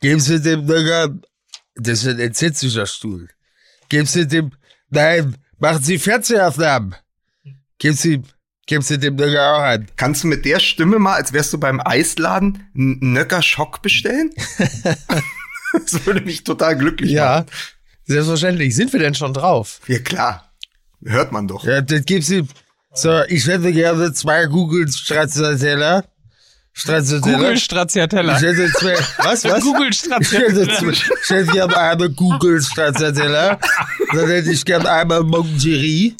Geben Sie dem Nöcker, das ist ein entsetzlicher Stuhl. Geben Sie dem, nein, machen Sie Fernsehaufnahmen. Geben Sie, geben Sie dem Nöcker auch an. Kannst du mit der Stimme mal, als wärst du beim Eisladen, einen Nöcker Schock bestellen? das würde mich total glücklich Ja, machen. selbstverständlich. Sind wir denn schon drauf? Ja, klar. Hört man doch. Ja, das geben Sie, so, ich hätte gerne zwei Google Stracciatella. Stracciatella. Google Stracciatella. Was, was? Google Ich hätte, Stracciatella. ich hätte gerne eine Google Stracciatella. Dann hätte ich gerne einmal Mongerie.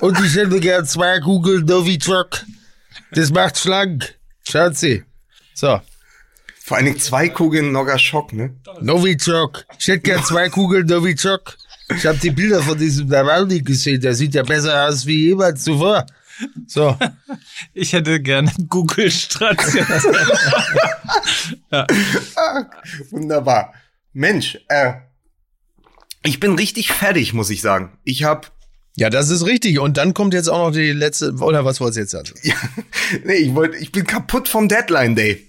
Und ich hätte gerne zwei Google Novichok. Das macht schlank. Schauen Sie. So. Vor allen Dingen zwei Kugeln Nogger Schock, ne? Novichok. Ich hätte gern zwei Kugeln Novichok. Ich habe die Bilder von diesem Nawalny gesehen. Der sieht ja besser aus wie jemals zuvor. So. Ich hätte gerne Google Stracciatella. Wunderbar. Mensch, äh, ich bin richtig fertig, muss ich sagen. Ich habe Ja, das ist richtig. Und dann kommt jetzt auch noch die letzte, oder was wolltest du jetzt sagen? Ja, nee, ich wollte, ich bin kaputt vom Deadline Day.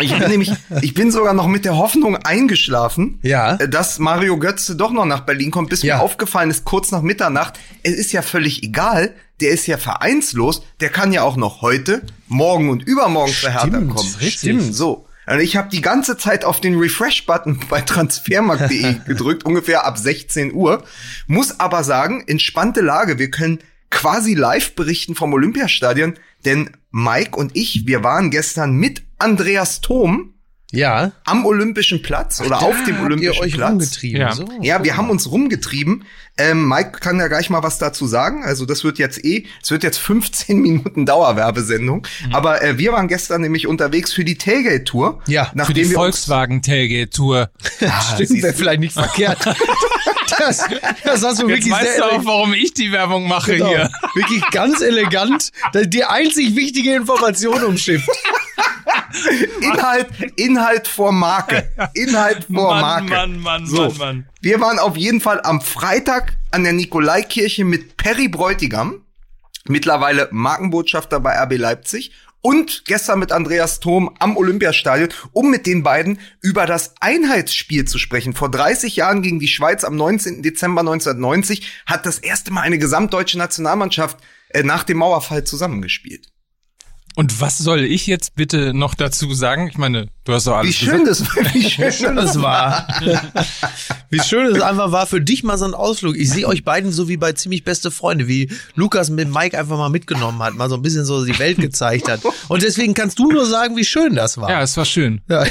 Ich bin nämlich, ich bin sogar noch mit der Hoffnung eingeschlafen, Ja. dass Mario Götze doch noch nach Berlin kommt, bis Ja. mir aufgefallen ist, kurz nach Mitternacht, es ist ja völlig egal, der ist ja vereinslos, der kann ja auch noch heute, morgen und übermorgen für Hertha Stimmt, kommen. richtig. Stimmt, so. Und ich habe die ganze Zeit auf den Refresh-Button bei transfermarkt.de gedrückt, ungefähr ab 16 Uhr. Muss aber sagen, entspannte Lage. Wir können quasi live berichten vom Olympiastadion, denn Mike und ich, wir waren gestern mit Andreas Thom Ja. am Olympischen Platz oder auf dem Olympischen euch Platz. rumgetrieben. Ja. So. Ja, wir haben uns rumgetrieben. Ähm, Mike kann ja gleich mal was dazu sagen. Also das wird jetzt eh, es wird jetzt 15 Minuten Dauerwerbesendung. Mhm. Aber äh, wir waren gestern nämlich unterwegs für die Tailgate-Tour. Ja, für Für nachdem die wir Volkswagen Tailgate Tour. Ah, Stimmt, wäre vielleicht nicht verkehrt. das, das hast du Jetzt wirklich weißt sehr du auch, warum ich die Werbung mache Genau. hier. Wirklich ganz elegant. Die einzig wichtige Information umschifft. Inhalt, Inhalt vor Marke. Inhalt vor Mann, Marke. Mann, Mann, so. Mann, Mann. Wir waren auf jeden Fall am Freitag an der Nikolaikirche mit Perry Bräutigam, mittlerweile Markenbotschafter bei RB Leipzig, und gestern mit Andreas Thom am Olympiastadion, um mit den beiden über das Einheitsspiel zu sprechen. Vor 30 Jahren gegen die Schweiz am 19. Dezember 1990 hat das erste Mal eine gesamtdeutsche Nationalmannschaft äh, nach dem Mauerfall zusammengespielt. Und was soll ich jetzt bitte noch dazu sagen? Ich meine, du hast doch alles Wie schön das war. Wie schön Das war. Wie schön es einfach war für dich mal so ein Ausflug. Ich sehe euch beiden so wie bei ziemlich beste Freunde, wie Lukas mit Mike einfach mal mitgenommen hat, mal so ein bisschen so die Welt gezeigt hat. Und deswegen kannst du nur sagen, wie schön das war. Ja, es war schön. Ja.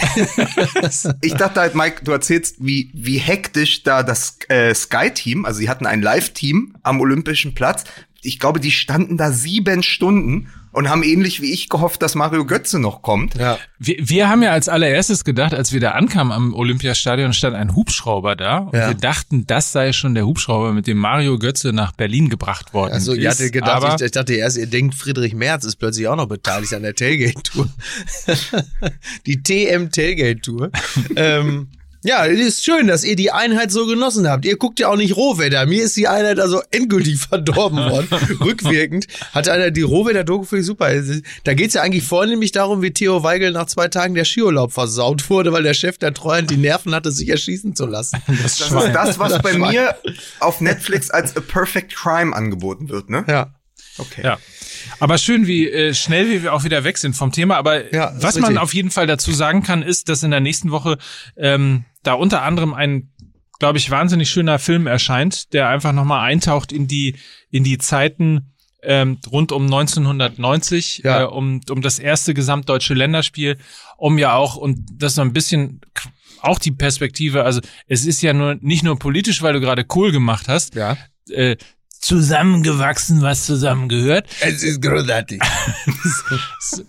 Ich dachte halt, Mike, du erzählst, wie, wie hektisch da das äh, Sky-Team, also sie hatten ein Live-Team am Olympischen Platz. Ich glaube, die standen da sieben Stunden und haben ähnlich wie ich gehofft, dass Mario Götze noch kommt. ja. Wir, wir haben ja als allererstes gedacht, als wir da ankamen am Olympiastadion, stand ein Hubschrauber da. Und Ja. wir dachten, das sei schon der Hubschrauber, mit dem Mario Götze nach Berlin gebracht worden Also, ist. ihr hattet gedacht, aber ich, ich dachte erst, ihr denkt, Friedrich Merz ist plötzlich auch noch beteiligt an der Tailgate-Tour. die TM Tailgate-Tour. ähm, ja, es ist schön, dass ihr die Einheit so genossen habt. Ihr guckt ja auch nicht Rohwetter. Mir ist die Einheit also endgültig verdorben worden. Rückwirkend hatte einer die Rohwetter-Doku für super. Da geht's ja eigentlich vornehmlich darum, wie Theo Weigel nach zwei Tagen der Skiurlaub versaut wurde, weil der Chef der Treuhand die Nerven hatte, sich erschießen zu lassen. das Das ist das, was Das bei Schwein. mir auf Netflix als A Perfect Crime angeboten wird, ne? Ja. Okay. Ja. Aber schön, wie äh, schnell wie wir auch wieder weg sind vom Thema. Aber Ja, was man auf jeden Fall dazu sagen kann, ist, dass in der nächsten Woche ähm, da unter anderem ein, glaube ich, wahnsinnig schöner Film erscheint, der einfach nochmal eintaucht in die in die Zeiten ähm, rund um 1990, Ja. äh, um um das erste gesamtdeutsche Länderspiel, um ja auch und das so ein bisschen auch die Perspektive. Also es ist ja nur nicht nur politisch, weil du gerade Kohl gemacht hast. Ja. Äh, zusammengewachsen, was zusammengehört, Es ist großartig.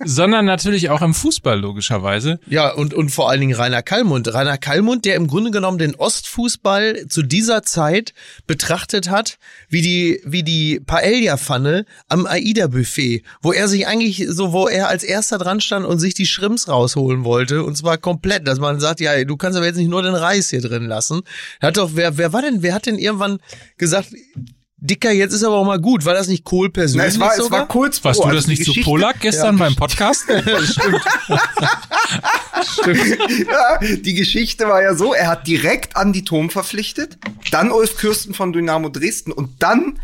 sondern natürlich auch im Fußball logischerweise. Ja, und, und vor allen Dingen Rainer Kallmund. Rainer Kallmund, der im Grunde genommen den Ostfußball zu dieser Zeit betrachtet hat, wie die, wie die Paella-Pfanne am AIDA-Buffet, wo er sich eigentlich so, wo er als erster dran stand und sich die Schrimps rausholen wollte, und zwar komplett, dass man sagt, ja, du kannst aber jetzt nicht nur den Reis hier drin lassen. Er hat doch, wer, wer war denn, wer hat denn irgendwann gesagt, Dicker, jetzt ist aber auch mal gut. War das nicht Kohl Na, persönlich es war, es sogar? war kurz Warst du das nicht zu Polak gestern beim Podcast? Ja, die Geschichte war ja so, er hat direkt an die Tom verpflichtet, dann Ulf Kürsten von Dynamo Dresden und dann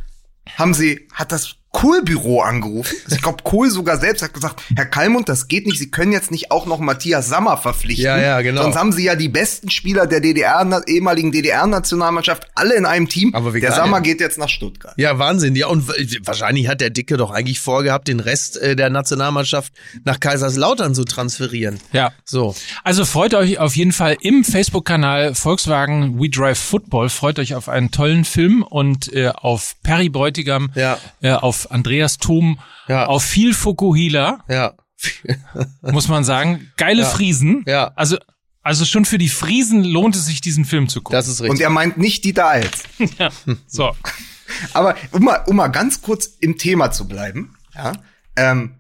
haben sie, hat das Kohl-Büro angerufen. Ich glaube, Kohl sogar selbst hat gesagt, Herr Kalmund, das geht nicht, Sie können jetzt nicht auch noch Matthias Sammer verpflichten. Ja, ja, genau. Sonst haben Sie ja die besten Spieler der DDR, ehemaligen DDR-Nationalmannschaft alle in einem Team. Aber wie der. Sammer geht jetzt nach Stuttgart. Ja, Wahnsinn. Ja, und wahrscheinlich hat der Dicke doch eigentlich vorgehabt, den Rest äh, der Nationalmannschaft nach Kaiserslautern zu transferieren. ja. So. Also freut euch auf jeden Fall im Facebook-Kanal Volkswagen We Drive Football. Freut euch auf einen tollen Film und äh, auf Perry Bräutigam, Ja. äh, auf Andreas Thom, Ja. auf viel Fukuhila, Ja. muss man sagen. Geile Ja. Friesen. Ja. Also, also schon für die Friesen lohnt es sich, diesen Film zu gucken. Das ist Und richtig. er meint nicht die Dials. ja. So. Aber um mal, um mal ganz kurz im Thema zu bleiben, ja, ähm,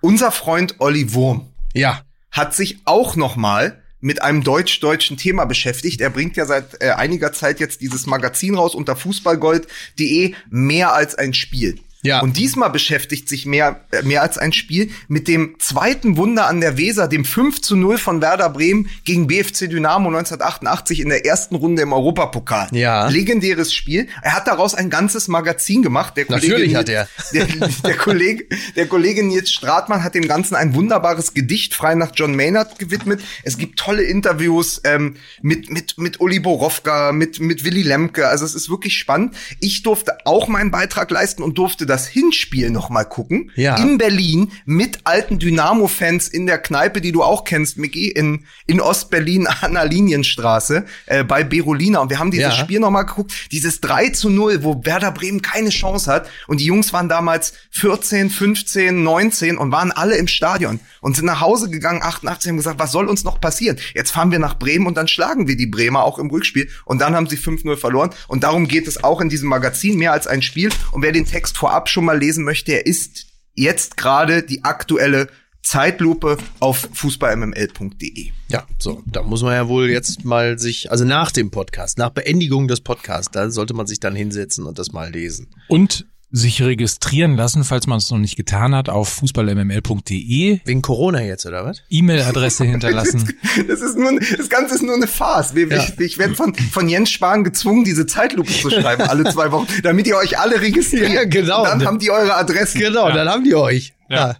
unser Freund Olli Wurm, ja. hat sich auch noch mal mit einem deutsch-deutschen Thema beschäftigt. Er bringt ja seit äh, einiger Zeit jetzt dieses Magazin raus unter fußballgold.de mehr als ein Spiel. Ja. Und diesmal beschäftigt sich mehr, äh, mehr als ein Spiel mit dem zweiten Wunder an der Weser, dem 5 zu 0 von Werder Bremen gegen BFC Dynamo 1988 in der ersten Runde im Europapokal. Ja. Legendäres Spiel. Er hat daraus ein ganzes Magazin gemacht. Der Kollege Natürlich Nils- hat er. Der, der, Kollege, der Kollege Nils Stratmann hat dem Ganzen ein wunderbares Gedicht frei nach John Maynard gewidmet. Es gibt tolle Interviews ähm, mit, mit, mit Uli Borowka, mit, mit Willy Lemke. Also es ist wirklich spannend. Ich durfte auch meinen Beitrag leisten und durfte das Hinspiel noch mal gucken. Ja. In Berlin mit alten Dynamo-Fans in der Kneipe, die du auch kennst, Micky, in, in Ostberlin an der Linienstraße äh, bei Berolina. Und wir haben dieses Ja. Spiel noch mal geguckt. Dieses 3 zu 0, wo Werder Bremen keine Chance hat. Und die Jungs waren damals 14, 15, 19 und waren alle im Stadion und sind nach Hause gegangen, 88, haben gesagt, was soll uns noch passieren? Jetzt fahren wir nach Bremen und dann schlagen wir die Bremer auch im Rückspiel. Und dann haben sie 5-0 verloren. Und darum geht es auch in diesem Magazin mehr als ein Spiel. Und wer den Text vorab schon mal lesen möchte, er ist jetzt gerade die aktuelle Zeitlupe auf fußballmml.de. Ja, so, da muss man ja wohl jetzt mal sich, also nach dem Podcast, nach Beendigung des Podcasts, da sollte man sich dann hinsetzen und das mal lesen. Und sich registrieren lassen, falls man es noch nicht getan hat, auf fußballmml.de. Wegen Corona jetzt, oder was? E-Mail-Adresse hinterlassen. Das ist nur, das Ganze ist nur eine Farce. Wir, Ja. Ich, ich werde von, von Jens Spahn gezwungen, diese Zeitlupe zu schreiben, alle zwei Wochen, damit ihr euch alle registriert. Ja, genau. Und dann haben die eure Adressen. Genau, dann haben die euch. Ja.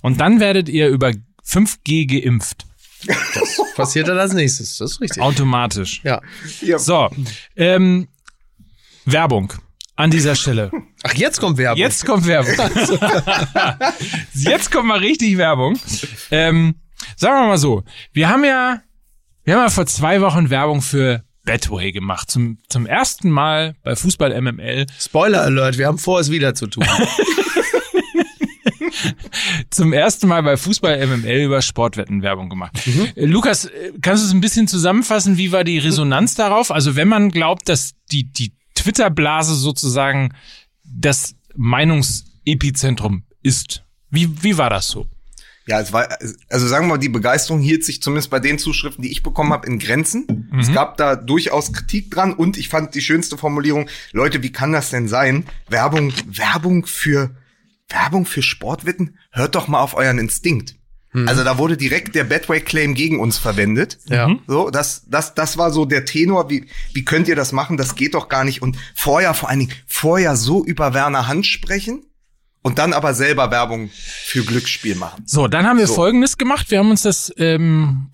Und dann werdet ihr über 5G geimpft. Das passiert dann als nächstes, das ist richtig. Automatisch. Ja. Ja. So, ähm, Werbung an dieser Stelle. Ach, jetzt kommt Werbung. Jetzt kommt Werbung. Jetzt kommt mal richtig Werbung. Ähm, sagen wir mal so, wir haben ja, wir haben ja vor zwei Wochen Werbung für Betway gemacht. Zum, zum ersten Mal bei Fußball MML. Spoiler Alert, wir haben vor, es wieder zu tun. Zum ersten Mal bei Fußball MML über Sportwetten Werbung gemacht. Äh, Lukas, äh, kannst du es ein bisschen zusammenfassen? Wie war die Resonanz darauf? Also wenn man glaubt, dass die, die Twitter-Blase sozusagen das Meinungsepizentrum ist. Wie, wie war das so? Ja, es war, also sagen wir mal, die Begeisterung hielt sich zumindest bei den Zuschriften, die ich bekommen habe, in Grenzen. Es gab da durchaus Kritik dran und ich fand die schönste Formulierung, Leute, wie kann das denn sein? Werbung, Werbung für, Werbung für Sportwetten? Hört doch mal auf euren Instinkt. Also da wurde direkt der Betway-Claim gegen uns verwendet. Ja. So, das, das, das war so der Tenor. Wie, wie könnt ihr das machen? Das geht doch gar nicht. Und vorher, vor allen Dingen, vorher so über Werner Hand sprechen und dann aber selber Werbung für Glücksspiel machen. So, dann haben wir So. Folgendes gemacht. Wir haben uns das ähm,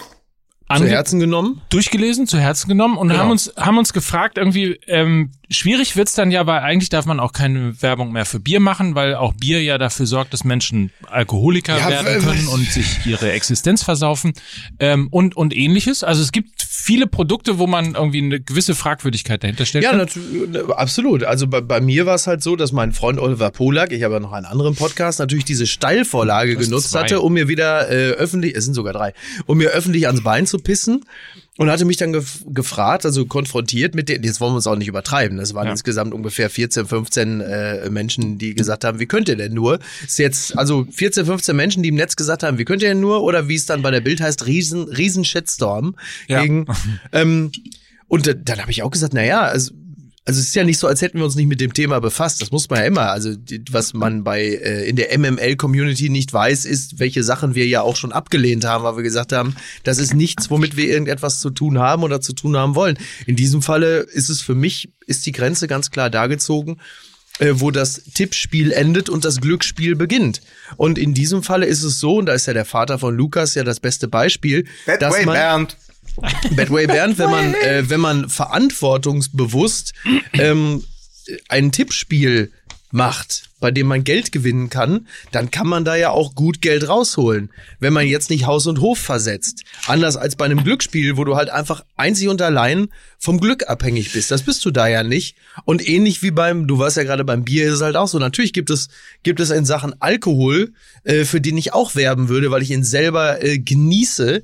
Zu Herzen genommen? durchgelesen, zu Herzen genommen und Genau. haben uns haben uns gefragt irgendwie ähm, schwierig wird's dann ja, weil eigentlich darf man auch keine Werbung mehr für Bier machen, weil auch Bier ja dafür sorgt, dass Menschen Alkoholiker Ja, werden können und sich ihre Existenz versaufen ähm, und und ähnliches. Also es gibt viele Produkte, wo man irgendwie eine gewisse Fragwürdigkeit dahinter stellt. Ja, natu- absolut. Also bei, bei mir war es halt so, dass mein Freund Oliver Polak, ich habe ja noch einen anderen Podcast, natürlich diese Steilvorlage genutzt zwei. hatte, um mir wieder äh, öffentlich, es sind sogar drei, um mir öffentlich ans Bein zu pissen. Und hatte mich dann gef gefragt, also konfrontiert mit den, jetzt wollen wir uns auch nicht übertreiben, das waren Ja. insgesamt ungefähr 14, 15 äh, Menschen, die gesagt haben, wie könnt ihr denn nur? Ist jetzt, also 14, 15 Menschen, die im Netz gesagt haben, wie könnt ihr denn nur? Oder wie es dann bei der Bild heißt, riesen, riesen Shitstorm Ja. gegen, ähm, und da- dann habe ich auch gesagt, na ja, also, also es ist ja nicht so, als hätten wir uns nicht mit dem Thema befasst. Das muss man ja immer. Also was man bei äh, in der MML-Community nicht weiß, ist, welche Sachen wir ja auch schon abgelehnt haben, weil wir gesagt haben, das ist nichts, womit wir irgendetwas zu tun haben oder zu tun haben wollen. In diesem Falle ist es für mich, ist die Grenze ganz klar dargezogen, äh, wo das Tippspiel endet und das Glücksspiel beginnt. Und in diesem Falle ist es so, und da ist ja der Vater von Lukas ja das beste Beispiel, dass Badway man Bernd. Badway Bernd, wenn man, äh, wenn man verantwortungsbewusst ähm, ein Tippspiel macht, bei dem man Geld gewinnen kann, dann kann man da ja auch gut Geld rausholen, wenn man jetzt nicht Haus und Hof versetzt. Anders als bei einem Glücksspiel, wo du halt einfach einzig und allein vom Glück abhängig bist. Das bist du da ja nicht. Und ähnlich wie beim, du warst ja gerade beim Bier, ist es halt auch so. Natürlich gibt es, gibt es in Sachen Alkohol, äh, für den ich auch werben würde, weil ich ihn selber äh, genieße,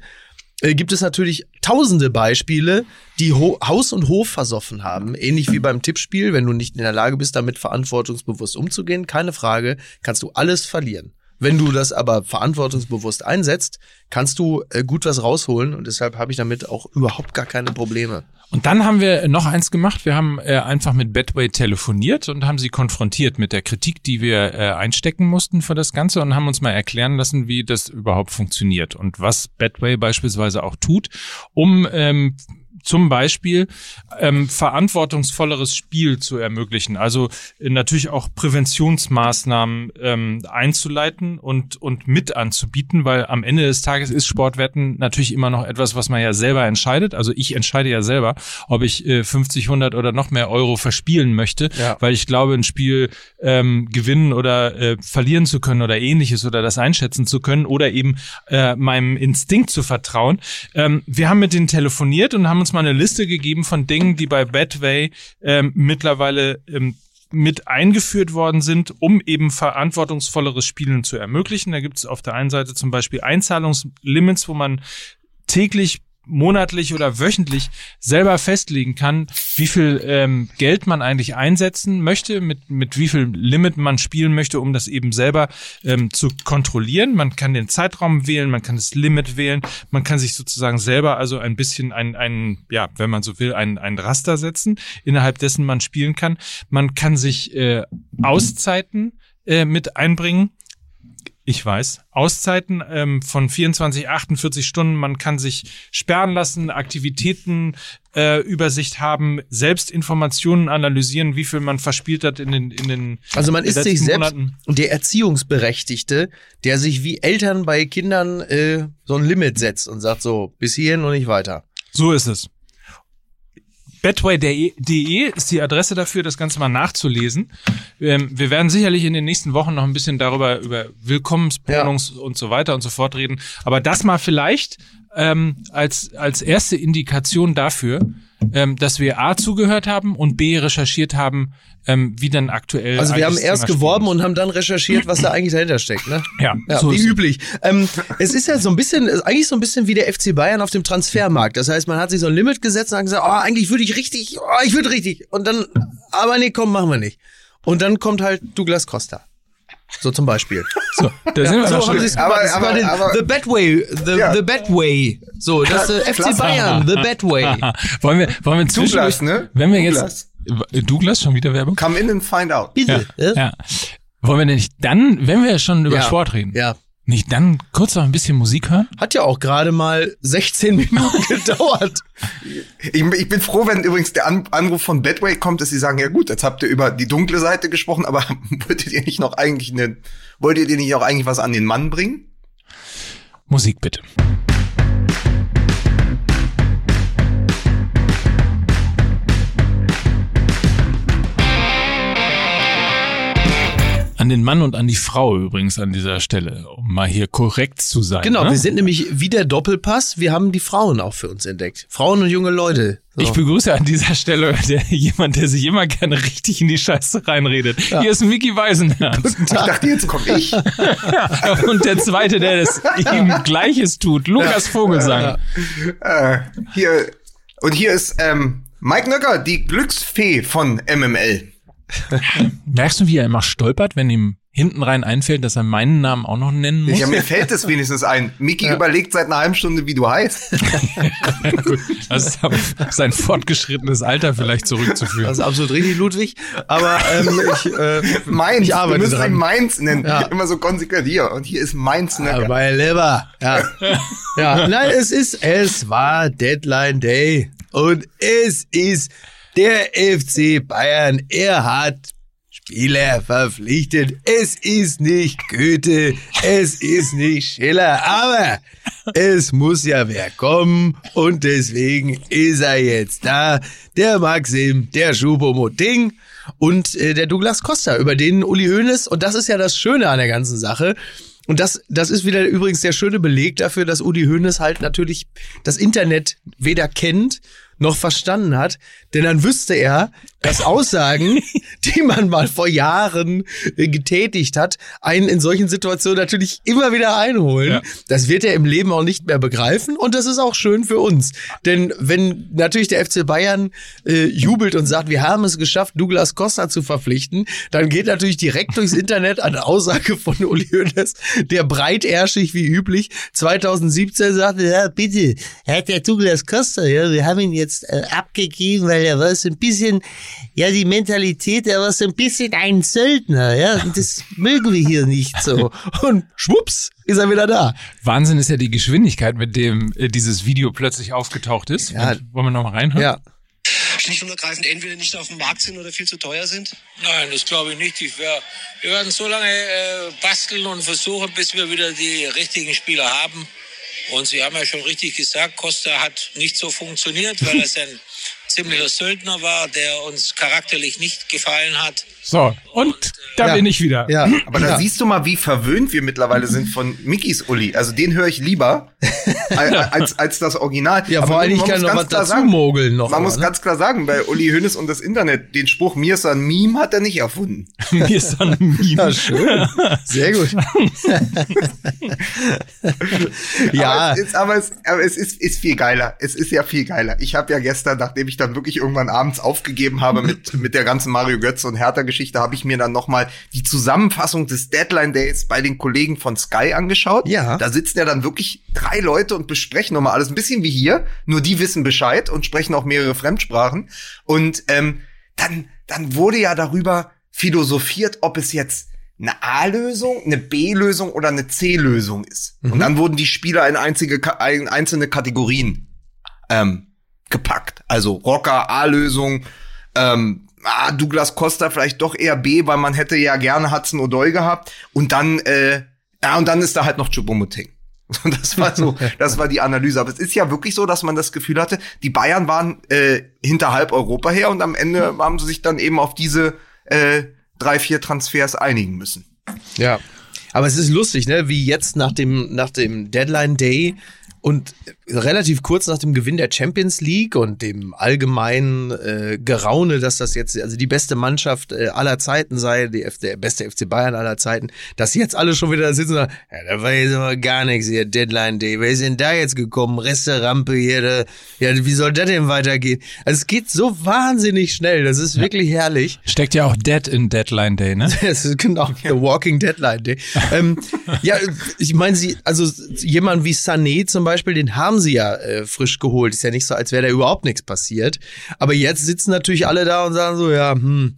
äh, gibt es natürlich tausende Beispiele, die Ho Haus und Hof versoffen haben. Ähnlich wie beim Tippspiel, wenn du nicht in der Lage bist, damit verantwortungsbewusst umzugehen, keine Frage, kannst du alles verlieren. Wenn du das aber verantwortungsbewusst einsetzt, kannst du äh, gut was rausholen und deshalb habe ich damit auch überhaupt gar keine Probleme. Und dann haben wir noch eins gemacht. Wir haben äh, einfach mit Bedway telefoniert und haben sie konfrontiert mit der Kritik, die wir äh, einstecken mussten für das Ganze und haben uns mal erklären lassen, wie das überhaupt funktioniert und was Bedway beispielsweise auch tut, um ähm, zum Beispiel ähm, verantwortungsvolleres Spiel zu ermöglichen. Also äh, natürlich auch Präventionsmaßnahmen ähm, einzuleiten und, und mit anzubieten, weil am Ende des Tages ist Sportwetten natürlich immer noch etwas, was man ja selber entscheidet. Also ich entscheide ja selber, ob ich äh, 50, 100 oder noch mehr Euro verspielen möchte, Ja. weil ich glaube, ein Spiel ähm, gewinnen oder äh, verlieren zu können oder ähnliches oder das einschätzen zu können oder eben äh, meinem Instinkt zu vertrauen. Ähm, wir haben mit denen telefoniert und haben uns mal eine Liste gegeben von Dingen, die bei Betway ähm, mittlerweile ähm, mit eingeführt worden sind, um eben verantwortungsvolleres Spielen zu ermöglichen. Da gibt es auf der einen Seite zum Beispiel Einzahlungslimits, wo man täglich monatlich oder wöchentlich selber festlegen kann, wie viel ähm, Geld man eigentlich einsetzen möchte, mit, mit wie viel Limit man spielen möchte, um das eben selber ähm, zu kontrollieren. Man kann den Zeitraum wählen, man kann das Limit wählen, man kann sich sozusagen selber also ein bisschen ein, ein ja, wenn man so will, ein, ein Raster setzen, innerhalb dessen man spielen kann. Man kann sich äh, Auszeiten äh, mit einbringen. Ich weiß. Auszeiten ähm, von 24, 48 Stunden. Man kann sich sperren lassen, Aktivitäten äh, Übersicht haben, selbst Informationen analysieren, wie viel man verspielt hat in den in den Also man ist sich selbst Monaten. der Erziehungsberechtigte, der sich wie Eltern bei Kindern äh, so ein Limit setzt und sagt so, bis hierhin und nicht weiter. So ist es. Betway.de ist die Adresse dafür, das Ganze mal nachzulesen. Ähm, wir werden sicherlich in den nächsten Wochen noch ein bisschen darüber, über Willkommensbonus und so weiter und so fort reden. Aber das mal vielleicht ähm, als, als erste Indikation dafür, ähm, dass wir A zugehört haben und B recherchiert haben, ähm, wie dann aktuell. Also wir haben erst geworben und haben dann recherchiert, was da eigentlich dahinter steckt, ne? Ja, Ja, so wie üblich. Ähm, es ist ja so ein bisschen, eigentlich so ein bisschen wie der FC Bayern auf dem Transfermarkt. Das heißt, man hat sich so ein Limit gesetzt und hat gesagt, oh, eigentlich würde ich richtig, oh, ich würde richtig. Und dann, aber nee, komm, machen wir nicht. Und dann kommt halt Douglas Costa. So zum Beispiel. So, da sind wir so haben schon. sie Aber- aber- war den, aber- The Bad Way. The, Ja. the Bad Way. So, das äh, FC. Bayern. The Bad Way. wollen wir, wollen wir Douglas, zwischendurch, ne? wenn wir Douglas. jetzt, Douglas schon wieder Werbung? Come in and find out. Bitte. Ja, äh? ja. Wollen wir denn nicht dann, wenn wir schon über Ja. Sport reden, ja. Nicht dann kurz noch ein bisschen Musik hören? Hat ja auch gerade mal 16 Minuten gedauert. Ich, ich bin froh, wenn übrigens der An Anruf von Bedway kommt, dass sie sagen, ja gut, jetzt habt ihr über die dunkle Seite gesprochen, aber wolltet ihr nicht noch eigentlich eine, wolltet ihr nicht auch eigentlich was an den Mann bringen? Musik bitte. An den Mann und an die Frau übrigens an dieser Stelle, um mal hier korrekt zu sein. Genau, ne? wir sind nämlich wie der Doppelpass. Wir haben die Frauen auch für uns entdeckt. Frauen und junge Leute. So. Ich begrüße an dieser Stelle der, jemand, der sich immer gerne richtig in die Scheiße reinredet. Hier ist Mickey Weisenherz. Ich dachte, jetzt komme ich. Und der zweite, der das ihm Gleiches tut, Lukas Vogelsang. äh, hier, und hier ist ähm, Mike Nöcker, die Glücksfee von MML. Merkst du, wie er immer stolpert, wenn ihm hinten rein einfällt, dass er meinen Namen auch noch nennen muss. Ja, mir fällt es wenigstens ein. Mickey überlegt seit einer halben Stunde, wie du heißt. Gut, das ist auf sein fortgeschrittenes Alter vielleicht zurückzuführen. Das ist absolut richtig, Ludwig. Aber ähm, ich, äh, Meins. ich arbeite du müsst dran. ihn Meins nennen. Ja. Immer so konsequent hier. Und hier ist Meins. Ne? Ja, bei Leber. Ja. ja, nein, es ist, es war Deadline Day. Und es ist der FC Bayern. Er hat Spieler verpflichtet. Es ist nicht Goethe, es ist nicht Schiller, aber es muss ja wer kommen und deswegen ist er jetzt da. Der Maxim, der Schupomotting und äh, der Douglas Costa, über den Uli Hoeneß, und das ist ja das Schöne an der ganzen Sache, und das, das ist wieder übrigens der schöne Beleg dafür, dass Uli Hoeneß halt natürlich das Internet weder kennt noch verstanden hat, denn dann wüsste er, dass Aussagen, die man mal vor Jahren äh, getätigt hat, einen in solchen Situationen natürlich immer wieder einholen. Ja. Das wird er im Leben auch nicht mehr begreifen und das ist auch schön für uns. Denn wenn natürlich der FC Bayern äh, jubelt und sagt, wir haben es geschafft, Douglas Costa zu verpflichten, dann geht natürlich direkt durchs Internet eine Aussage von Uli Hoeneß, der breitärschig wie üblich 2017 sagte, ja bitte, hat der Douglas Costa, ja, wir haben ihn jetzt äh, abgegeben, weil er war so ein bisschen, ja die Mentalität, er war so ein bisschen ein Söldner, ja, und das mögen wir hier nicht so. Und schwupps, ist er wieder da. Wahnsinn ist ja die Geschwindigkeit, mit dem äh, dieses Video plötzlich aufgetaucht ist. Ja. Und Wollen wir noch mal reinhören? Ja. schlicht und ergreifend entweder nicht auf dem Markt sind oder viel zu teuer sind? Nein, das glaube ich nicht. Ich wär, wir werden so lange äh, basteln und versuchen, bis wir wieder die richtigen Spieler haben. Und Sie haben ja schon richtig gesagt, Costa hat nicht so funktioniert, weil er ein ziemlicher Söldner war, der uns charakterlich nicht gefallen hat. So, und da Ja. bin ich wieder. Ja. Aber da ja. siehst du mal, wie verwöhnt wir mittlerweile sind von Mickys Uli. Also den höre ich lieber als, als, das Original. Ja, Aber vor allem, ich man kann noch was dazu sagen, mogeln noch. Man aber, muss ne? ganz klar sagen, bei Uli Hoeneß und das Internet, den Spruch, mir ist ein Meme, hat er nicht erfunden. Mir ist ein Meme. Ja, schön. Sehr gut. ja, Aber, es ist, aber, es, aber es ist, ist viel geiler. Es ist ja viel geiler. Ich habe ja gestern, nachdem ich dann wirklich irgendwann abends aufgegeben habe mit, mit der ganzen Mario Götze und Hertha-Geschichte, habe ich mir dann nochmal die Zusammenfassung des Deadline Days bei den Kollegen von Sky angeschaut. Ja. Da sitzen ja dann wirklich drei Leute und besprechen nochmal alles. Ein bisschen wie hier, nur die wissen Bescheid und sprechen auch mehrere Fremdsprachen. Und ähm, dann, dann wurde ja darüber philosophiert, ob es jetzt eine A-Lösung, eine B-Lösung oder eine C-Lösung ist. Und dann wurden die Spieler in einzige, in einzelne Kategorien ähm, gepackt. Also Rocker A-Lösung, ähm, ah, Douglas Costa vielleicht doch eher B, weil man hätte ja gerne Hudson O'Doy gehabt. Und dann, äh, ja, und dann ist da halt noch Choupo-Moting. Und das war so, das war die Analyse. Aber es ist ja wirklich so, dass man das Gefühl hatte, die Bayern waren äh, hinter halb Europa her und am Ende haben sie sich dann eben auf diese äh, drei, vier Transfers einigen müssen. Ja. Aber es ist lustig, ne, wie jetzt nach dem, nach dem Deadline Day und relativ kurz nach dem Gewinn der Champions League und dem allgemeinen äh, Geraune, dass das jetzt also die beste Mannschaft äh, aller Zeiten sei, die F der beste FC Bayern aller Zeiten, dass jetzt alle schon wieder da sitzen und sagen, ja, da war jetzt aber gar nichts hier, Deadline Day, wer ist denn da jetzt gekommen? Resterampe hier, da, ja, wie soll das denn weitergehen? Also es geht so wahnsinnig schnell, das ist wirklich herrlich. Steckt ja auch Dead in Deadline Day, ne? Das ist genau The Walking Deadline Day. ähm, ja, ich meine, sie, also jemand wie Sané zum Beispiel, den haben sie ja äh, frisch geholt. Ist ja nicht so, als wäre da überhaupt nichts passiert. Aber jetzt sitzen natürlich alle da und sagen so, ja, hm,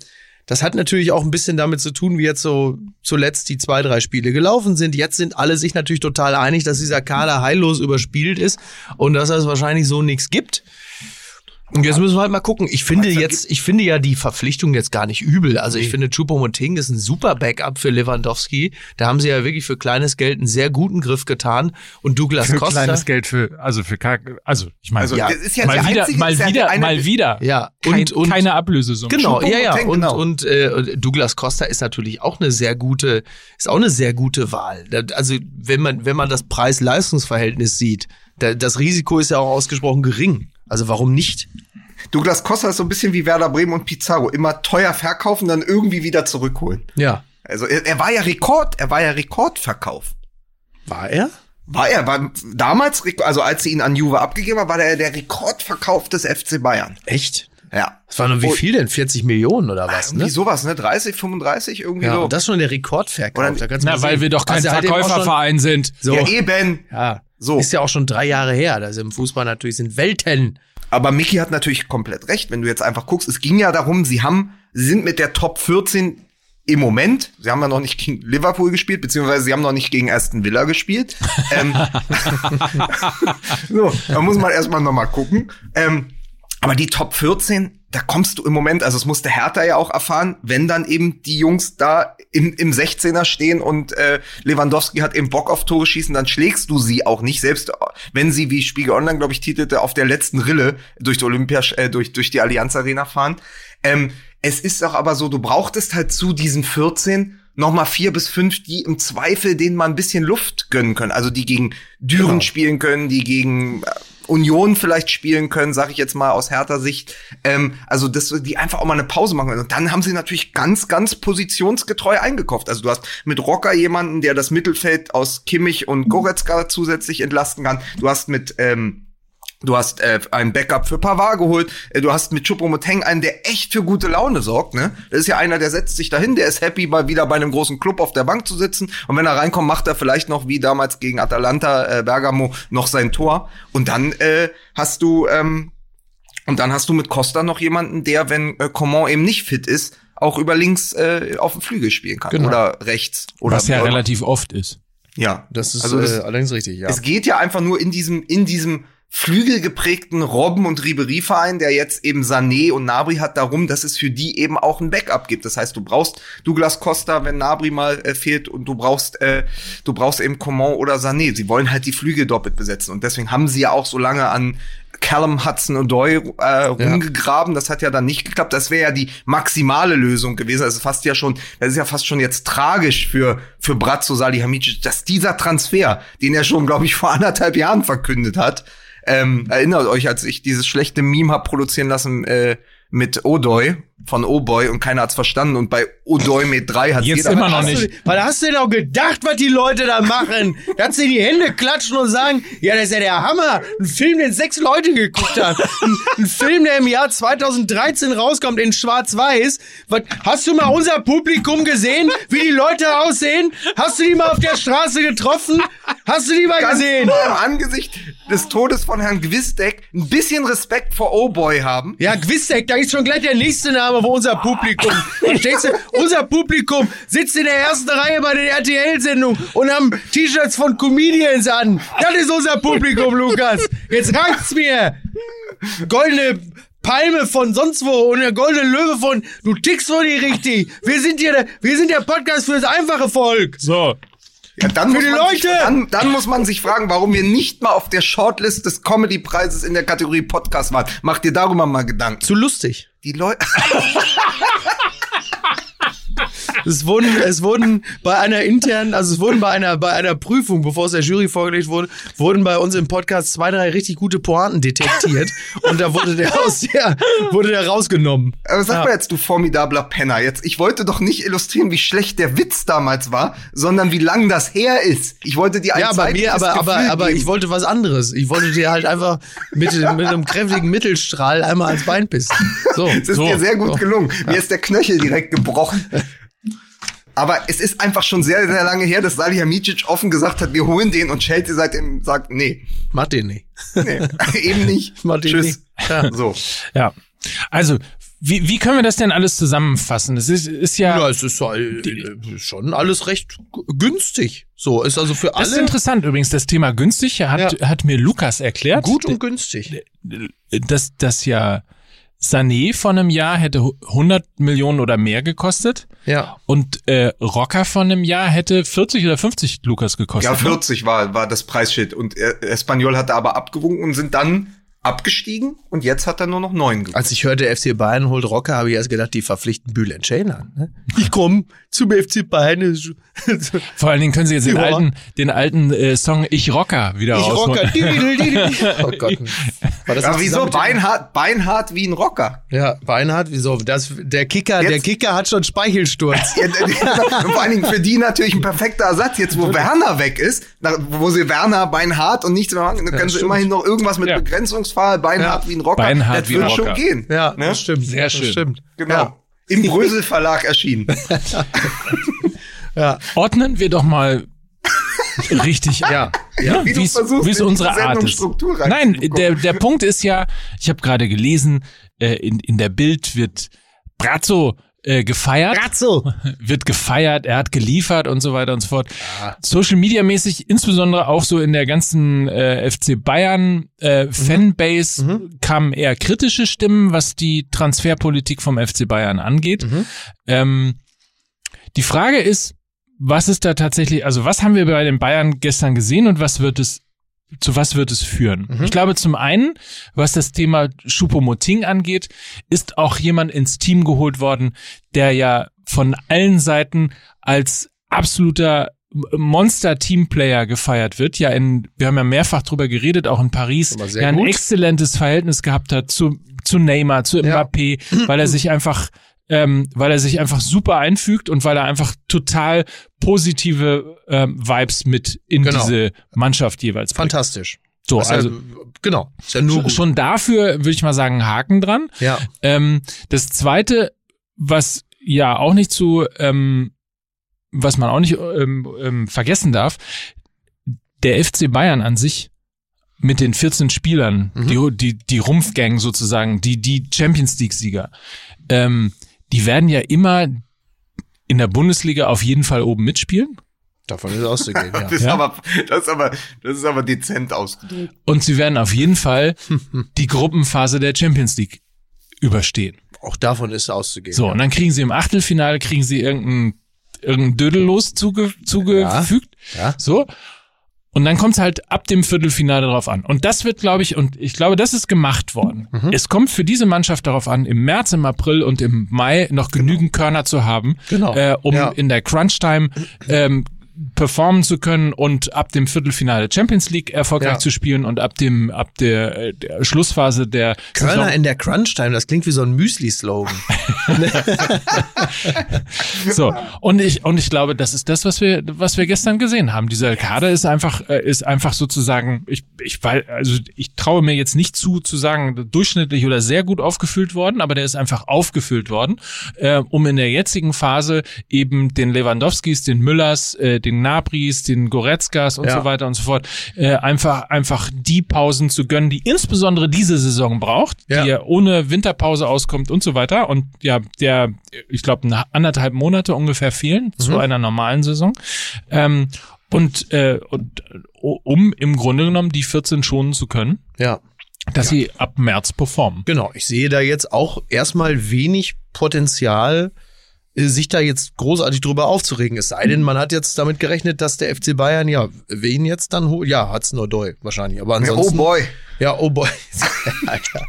das hat natürlich auch ein bisschen damit zu tun, wie jetzt so zuletzt die zwei, drei Spiele gelaufen sind. Jetzt sind alle sich natürlich total einig, dass dieser Kader heillos überspielt ist und dass es wahrscheinlich so nichts gibt. Und jetzt müssen wir halt mal gucken. Ich finde jetzt, ich finde ja die Verpflichtung jetzt gar nicht übel. Also ich finde Choupo-Moting ist ein super Backup für Lewandowski. Da haben sie ja wirklich für kleines Geld einen sehr guten Griff getan. Und Douglas Für Costa. kleines Geld für, also für, also ich meine, Also Ja, das ist ja mal der wieder, einzige, mal wieder, der eine- mal wieder. Ja, Kein, und, und keine Ablösesumme. Genau, ja, ja. Und, genau. und äh, Douglas Costa ist natürlich auch eine sehr gute, ist auch eine sehr gute Wahl. Also wenn man, wenn man das Preis-Leistungs-Verhältnis sieht, das Risiko ist ja auch ausgesprochen gering. Also warum nicht? Douglas Costa ist so ein bisschen wie Werder Bremen und Pizarro. Immer teuer verkaufen, dann irgendwie wieder zurückholen. Ja. Also er, er war ja Rekord, er war ja Rekordverkauf. War er? War er, war damals, also als sie ihn an Juve abgegeben haben, war er der Rekordverkauf des FC Bayern. Echt? Ja. Das war nur wie viel denn? 40 Millionen oder was, Irgendwie ne? sowas, ne? 30, 35, irgendwie Ja, so. und das ist schon der Rekordverkauf. Oder- Na, weil sehen. wir doch kein Also Verkäuferverein sind. So. Ja, eben. Ja, So. Ist ja auch schon drei Jahre her. Also im Fußball natürlich sind Welten. Aber Mickey hat natürlich komplett recht, wenn du jetzt einfach guckst. Es ging ja darum, sie haben, sie sind mit der Top 14 im Moment, sie haben ja noch nicht gegen Liverpool gespielt, beziehungsweise sie haben noch nicht gegen Aston Villa gespielt. ähm, so, da muss man erstmal nochmal gucken. Ähm, aber die Top 14, da kommst du im Moment, also es musste Hertha ja auch erfahren, wenn dann eben die Jungs da im, im 16er stehen und äh, Lewandowski hat eben Bock auf Tore schießen, dann schlägst du sie auch nicht, selbst wenn sie, wie Spiegel Online, glaube ich, titelte, auf der letzten Rille durch die Olympia, äh, durch, durch die Allianz Arena fahren. Ähm, es ist doch aber so, du brauchtest halt zu diesen 14 noch mal vier bis fünf, die im Zweifel denen mal ein bisschen Luft gönnen können. Also die gegen Düren Genau. spielen können, die gegen äh, Union vielleicht spielen können, sage ich jetzt mal aus härter Sicht. Ähm, also dass die einfach auch mal eine Pause machen können. Und dann haben sie natürlich ganz, ganz positionsgetreu eingekauft. Also du hast mit Rocker jemanden, der das Mittelfeld aus Kimmich und Goretzka zusätzlich entlasten kann. Du hast mit ähm, Du hast äh, ein Backup für Pavard geholt. Äh, du hast mit Choupo-Moting einen, der echt für gute Laune sorgt. Ne? Das ist ja einer, der setzt sich dahin, der ist happy, mal wieder bei einem großen Club auf der Bank zu sitzen. Und wenn er reinkommt, macht er vielleicht noch, wie damals gegen Atalanta äh, Bergamo, noch sein Tor. Und dann äh, hast du ähm, und dann hast du mit Costa noch jemanden, der, wenn äh, Coman eben nicht fit ist, auch über links äh, auf dem Flügel spielen kann Genau. oder rechts oder Was ja immer. relativ oft ist. ja. Das ist Also das- äh, allerdings richtig, ja. Es geht ja einfach nur in diesem, in diesem flügelgeprägten Robben- und Ribery-Verein, der jetzt eben Sané und Nabri hat, darum, dass es für die eben auch ein Backup gibt. Das heißt, du brauchst Douglas Costa, wenn Nabri mal äh, fehlt und du brauchst, äh, du brauchst eben Coman oder Sané. Sie wollen halt die Flügel doppelt besetzen und deswegen haben sie ja auch so lange an Callum Hudson Odoi äh, rumgegraben. Das hat ja dann nicht geklappt. Das wäre ja die maximale Lösung gewesen. Also fast ja schon, das ist ja fast schon jetzt tragisch für für Bratzo Salihamidzic, dass dieser Transfer, den er schon, glaube ich, vor anderthalb Jahren verkündet hat, ähm, erinnert euch, als ich dieses schlechte Meme hab produzieren lassen äh, mit Odoi von O-Boy und keiner hat's verstanden und bei Odoi mit 3 hat Jetzt jeder immer noch nicht. du, weil hast du denn auch gedacht, was die Leute da machen? Dass sie die Hände klatschen und sagen, ja, das ist ja der Hammer. Ein Film, den sechs Leute geguckt haben. Ein, ein Film, der im Jahr 2013 rauskommt in Schwarz-Weiß. Was, hast du mal unser Publikum gesehen, wie die Leute aussehen? Hast du die mal auf der Straße getroffen? Hast du die mal ganz gesehen? nur im Angesicht des Todes von Herrn Gwisdeck ein bisschen Respekt vor O-Boy haben. Ja, Quizdeck, da ist schon gleich der nächste Name für unser Publikum. Verstehst du? Unser Publikum sitzt in der ersten Reihe bei den RTL-Sendungen und haben T-Shirts von Comedians an. Das ist unser Publikum, Lukas. Jetzt reicht's mir. Goldene Palme von sonst wo und der goldene Löwe von du tickst wohl nicht richtig. Wir sind hier der, wir sind der Podcast für das einfache Volk. So. Ja, dann Für muss die man Sich, Leute! dann, dann muss man sich fragen, warum wir nicht mal auf der Shortlist des Comedy-Preises in der Kategorie Podcast waren. Mach dir darüber mal Gedanken. Zu lustig. Die Leute. Es wurden, es wurden bei einer internen, also es wurden bei einer, bei einer Prüfung, bevor es der Jury vorgelegt wurde, wurden bei uns im Podcast zwei, drei richtig gute Pointen detektiert. und da wurde der aus der, wurde der rausgenommen. Aber sag mal jetzt, du formidabler Penner. Jetzt, ich wollte doch nicht illustrieren, wie schlecht der Witz damals war, sondern wie lang das her ist. Ich wollte dir ein Ja, bei mir, aber, aber, Gefühl aber geben. ich wollte was anderes. Ich wollte dir halt einfach mit, mit einem kräftigen Mittelstrahl einmal ans Bein pissen. So. Es ist So, dir sehr gut so. gelungen. Mir ist der Knöchel direkt gebrochen. Aber es ist einfach schon sehr, sehr lange her, dass Salihamidzic offen gesagt hat, wir holen den und Chelsea seitdem sagt, nee, Mach den nicht. nee, eben nicht. Mach den Tschüss. nicht. Ja. So. Ja. Also, wie, wie können wir das denn alles zusammenfassen? Es ist, ist ja, Ja, es ist so, äh, schon alles recht günstig. So, ist also für das ist alle interessant übrigens, das Thema günstig, hat, hat mir Lukas erklärt. gut und günstig. dass das ja Sané von einem Jahr hätte 100 Millionen oder mehr gekostet Ja. und äh, Rocker von einem Jahr hätte 40 oder 50 Lukas gekostet. Ja, ne? 40 war, war das Preisschild. Und äh, Espanyol hatte aber abgewunken und sind dann abgestiegen und jetzt hat er nur noch neun gewonnen. Als ich hörte, FC Bayern holt Rocker, habe ich erst gedacht, die verpflichten Bülent Ceylan. Ne? Ich komme zum FC Bayern. Vor allen Dingen können sie jetzt den Ja. alten, den alten äh, Song Ich Rocker wieder Ich rausholen. Rocker. Dididel, dididel. Oh Gott. War das Ja, nicht wieso? Beinhart, Beinhart wie ein Rocker. Ja, Beinhard, wieso? Das, der Kicker, Jetzt- der Kicker hat schon Speichelsturz. Ja, vor allen Dingen für die natürlich ein perfekter Ersatz. Jetzt, wo Werner weg ist, wo sie Werner Beinhart und nichts mehr machen, dann können sie stimmt. immerhin noch irgendwas mit Ja. Ausfall, beinhart Ja. wie ein Rocker. Beinhart das wie ein wird schon Rocker. gehen. Ja, ne? das stimmt. Sehr Das schön. stimmt. Genau. Ja. Im Brösel Verlag erschienen. Ja. Ordnen wir doch mal richtig Ja. Ja, Wie du wie es unsere Art ist. Struktur Nein, der, der Punkt ist ja, ich habe gerade gelesen, äh, in, in der Bild wird Brazzo äh, gefeiert. Ratzo. wird gefeiert, er hat geliefert und so weiter und so fort. Social Media mäßig, insbesondere auch so in der ganzen äh, FC Bayern äh, Fanbase kamen eher kritische Stimmen, was die Transferpolitik vom FC Bayern angeht. Ähm, die Frage ist, was ist da tatsächlich, also was haben wir bei den Bayern gestern gesehen und was wird es zu was wird es führen? Ich glaube zum einen, was das Thema Choupo-Moting angeht, ist auch jemand ins Team geholt worden, der ja von allen Seiten als absoluter Monster-Teamplayer gefeiert wird. Ja, in, wir haben ja mehrfach drüber geredet, auch in Paris, der ein gut. exzellentes Verhältnis gehabt hat zu, zu Neymar, zu Ja. Mbappé, weil er sich einfach ähm, weil er sich einfach super einfügt und weil er einfach total positive ähm, Vibes mit in Genau. diese Mannschaft jeweils bringt. Fantastisch. So, ist also ja, genau. Ist ja nur schon, gut. schon dafür würde ich mal sagen Haken dran. Ja. Ähm, das zweite, was ja auch nicht zu, ähm, was man auch nicht ähm, ähm, vergessen darf, der FC Bayern an sich mit den 14 Spielern, Mhm. die, die, die Rumpfgang sozusagen, die, die Champions League-Sieger, ähm, die werden ja immer in der Bundesliga auf jeden Fall oben mitspielen. Davon ist auszugehen, ja. Das ist, Ja. aber, das, ist aber, das ist aber dezent ausgedrückt. Und sie werden auf jeden Fall die Gruppenphase der Champions League überstehen. Auch davon ist auszugehen. So, ja. und dann kriegen sie im Achtelfinale, kriegen sie irgendein, irgendein Dödellos zuge, zugefügt. Ja. So. Und dann kommt es halt ab dem Viertelfinale drauf an. Und das wird, glaube ich, und ich glaube, das ist gemacht worden. Mhm. Es kommt für diese Mannschaft darauf an, im März, im April und im Mai noch genügend Körner zu haben, Genau. äh, um Ja. in der Crunch-Time ähm, performen zu können und ab dem Viertelfinale Champions League erfolgreich Ja. zu spielen und ab dem ab der, äh, der Schlussphase der Körner Saison in der Crunch-Time, das klingt wie so ein Müsli-Slogan. So, und ich, und ich glaube, das ist das, was wir, was wir gestern gesehen haben. Dieser Kader ist einfach, äh, ist einfach sozusagen, ich, ich weil, also ich traue mir jetzt nicht zu, zu sagen, durchschnittlich oder sehr gut aufgefüllt worden, aber der ist einfach aufgefüllt worden, äh, um in der jetzigen Phase eben den Lewandowskis, den Müllers, äh, den Nabris, den Goretzkas und Ja. so weiter und so fort, äh, einfach, einfach die Pausen zu gönnen, die insbesondere diese Saison braucht, Ja. die ja ohne Winterpause auskommt und so weiter. Und ja, der, ich glaube, anderthalb Monate ungefähr fehlen zu einer normalen Saison. Ähm, und, äh, und äh, um im Grunde genommen die 14 schonen zu können, ja. dass sie ab März performen. Genau, ich sehe da jetzt auch erstmal wenig Potenzial, sich da jetzt großartig drüber aufzuregen. Es sei denn, man hat jetzt damit gerechnet, dass der FC Bayern, ja, wen jetzt dann holt? Ja, hat's nur Doi wahrscheinlich. Aber Oh ansonsten. boy. Ja, oh boy. Alter,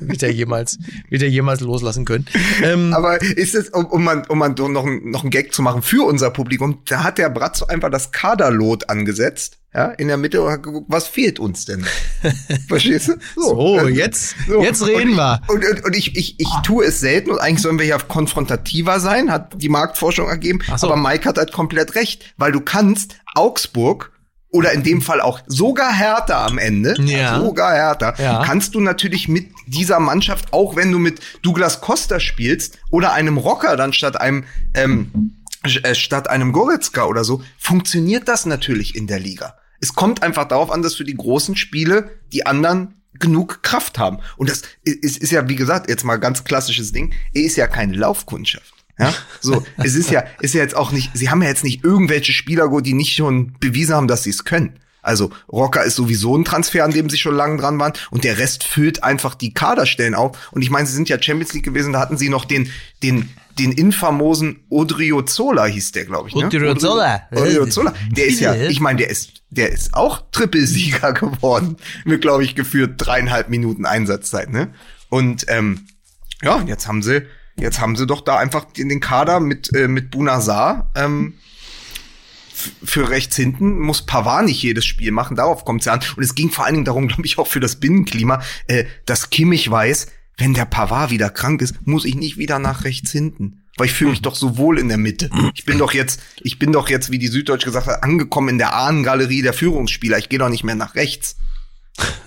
wird er jemals, wird er jemals loslassen können. Ähm, Aber ist es, um, um mal, um doch noch, noch einen Gag zu machen für unser Publikum, da hat der Bratzo einfach das Kaderlot angesetzt, ja, in der Mitte und hat geguckt, was fehlt uns denn? Verstehst du? so, Also, jetzt, so. jetzt reden und, wir. Und, und, und ich, ich, ich tue es selten und eigentlich sollen wir ja konfrontativer sein, hat die Marktforschung ergeben. So. Aber Mike hat halt komplett recht, weil du kannst Augsburg oder in dem Fall auch sogar Hertha am Ende, Ja. sogar Hertha, Ja. kannst du natürlich mit dieser Mannschaft, auch wenn du mit Douglas Costa spielst oder einem Rocker dann statt einem ähm, äh, statt einem Goretzka oder so, funktioniert das natürlich in der Liga. Es kommt einfach darauf an, dass für die großen Spiele die anderen genug Kraft haben. Und das ist, ist ja, wie gesagt, jetzt mal ganz klassisches Ding. Er ist ja keine Laufkundschaft. Ja, so, es ist ja, ist ja jetzt auch nicht, sie haben ja jetzt nicht irgendwelche Spieler, die nicht schon bewiesen haben, dass sie es können. Also Rocker ist sowieso ein Transfer, an dem sie schon lange dran waren und der Rest füllt einfach die Kaderstellen auf. Und ich meine, sie sind ja Champions League gewesen, da hatten sie noch den, den, den infamosen Odriozola hieß der, glaube ich. Ne? Odriozola. Odriozola. Der ist ja, ich meine, der ist, der ist auch Trippelsieger geworden mit, glaube ich, geführt dreieinhalb Minuten Einsatzzeit. Ne? Und ähm, ja, und jetzt haben sie, jetzt haben sie doch da einfach den, den Kader mit äh, mit Bunazar. Ähm, für rechts hinten muss Pavard nicht jedes Spiel machen, darauf kommt es ja an. Und es ging vor allen Dingen darum, glaube ich, auch für das Binnenklima, äh, dass Kimmich weiß, wenn der Pavard wieder krank ist, muss ich nicht wieder nach rechts hinten. Weil ich fühle mich doch so wohl in der Mitte. Ich bin doch jetzt, ich bin doch jetzt, wie die Süddeutsche gesagt hat, angekommen in der Ahnengalerie der Führungsspieler. Ich gehe doch nicht mehr nach rechts.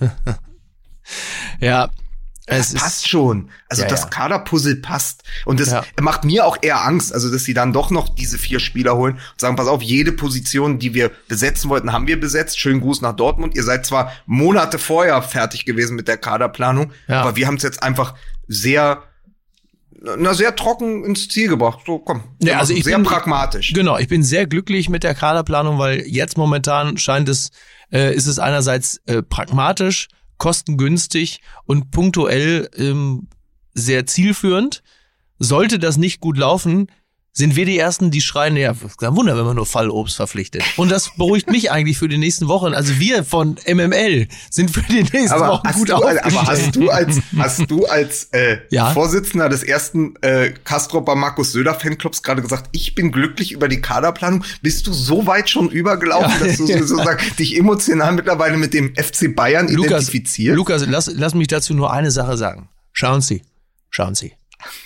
Ja, es passt schon. Also Ja, das ja. Kaderpuzzle passt. Und das Ja. macht mir auch eher Angst, also dass sie dann doch noch diese vier Spieler holen und sagen, pass auf, jede Position, die wir besetzen wollten, haben wir besetzt. Schönen Gruß nach Dortmund. Ihr seid zwar Monate vorher fertig gewesen mit der Kaderplanung, aber wir haben es jetzt einfach sehr, na, sehr trocken ins Ziel gebracht. So, komm. Ja, also ich sehr bin- pragmatisch. Genau, ich bin sehr glücklich mit der Kaderplanung, weil jetzt momentan scheint es, äh, ist es einerseits äh, pragmatisch, kostengünstig und punktuell ähm, sehr zielführend. Sollte das nicht gut laufen, sind wir die Ersten, die schreien, ja, kein Wunder, wenn man nur Fallobst verpflichtet. Und das beruhigt mich eigentlich für die nächsten Wochen. Also wir von MML sind für die nächsten Aber Wochen gut du, aber aufgestellt. hast du als, hast du als äh, Ja. Vorsitzender des ersten äh, Kastropper Markus Söder Fanclubs gerade gesagt, ich bin glücklich über die Kaderplanung? Bist du so weit schon übergelaufen, Ja. dass du sozusagen dich emotional mittlerweile mit dem FC Bayern Lukas, identifizierst? Lukas, lass, lass mich dazu nur eine Sache sagen. Schauen Sie, schauen Sie.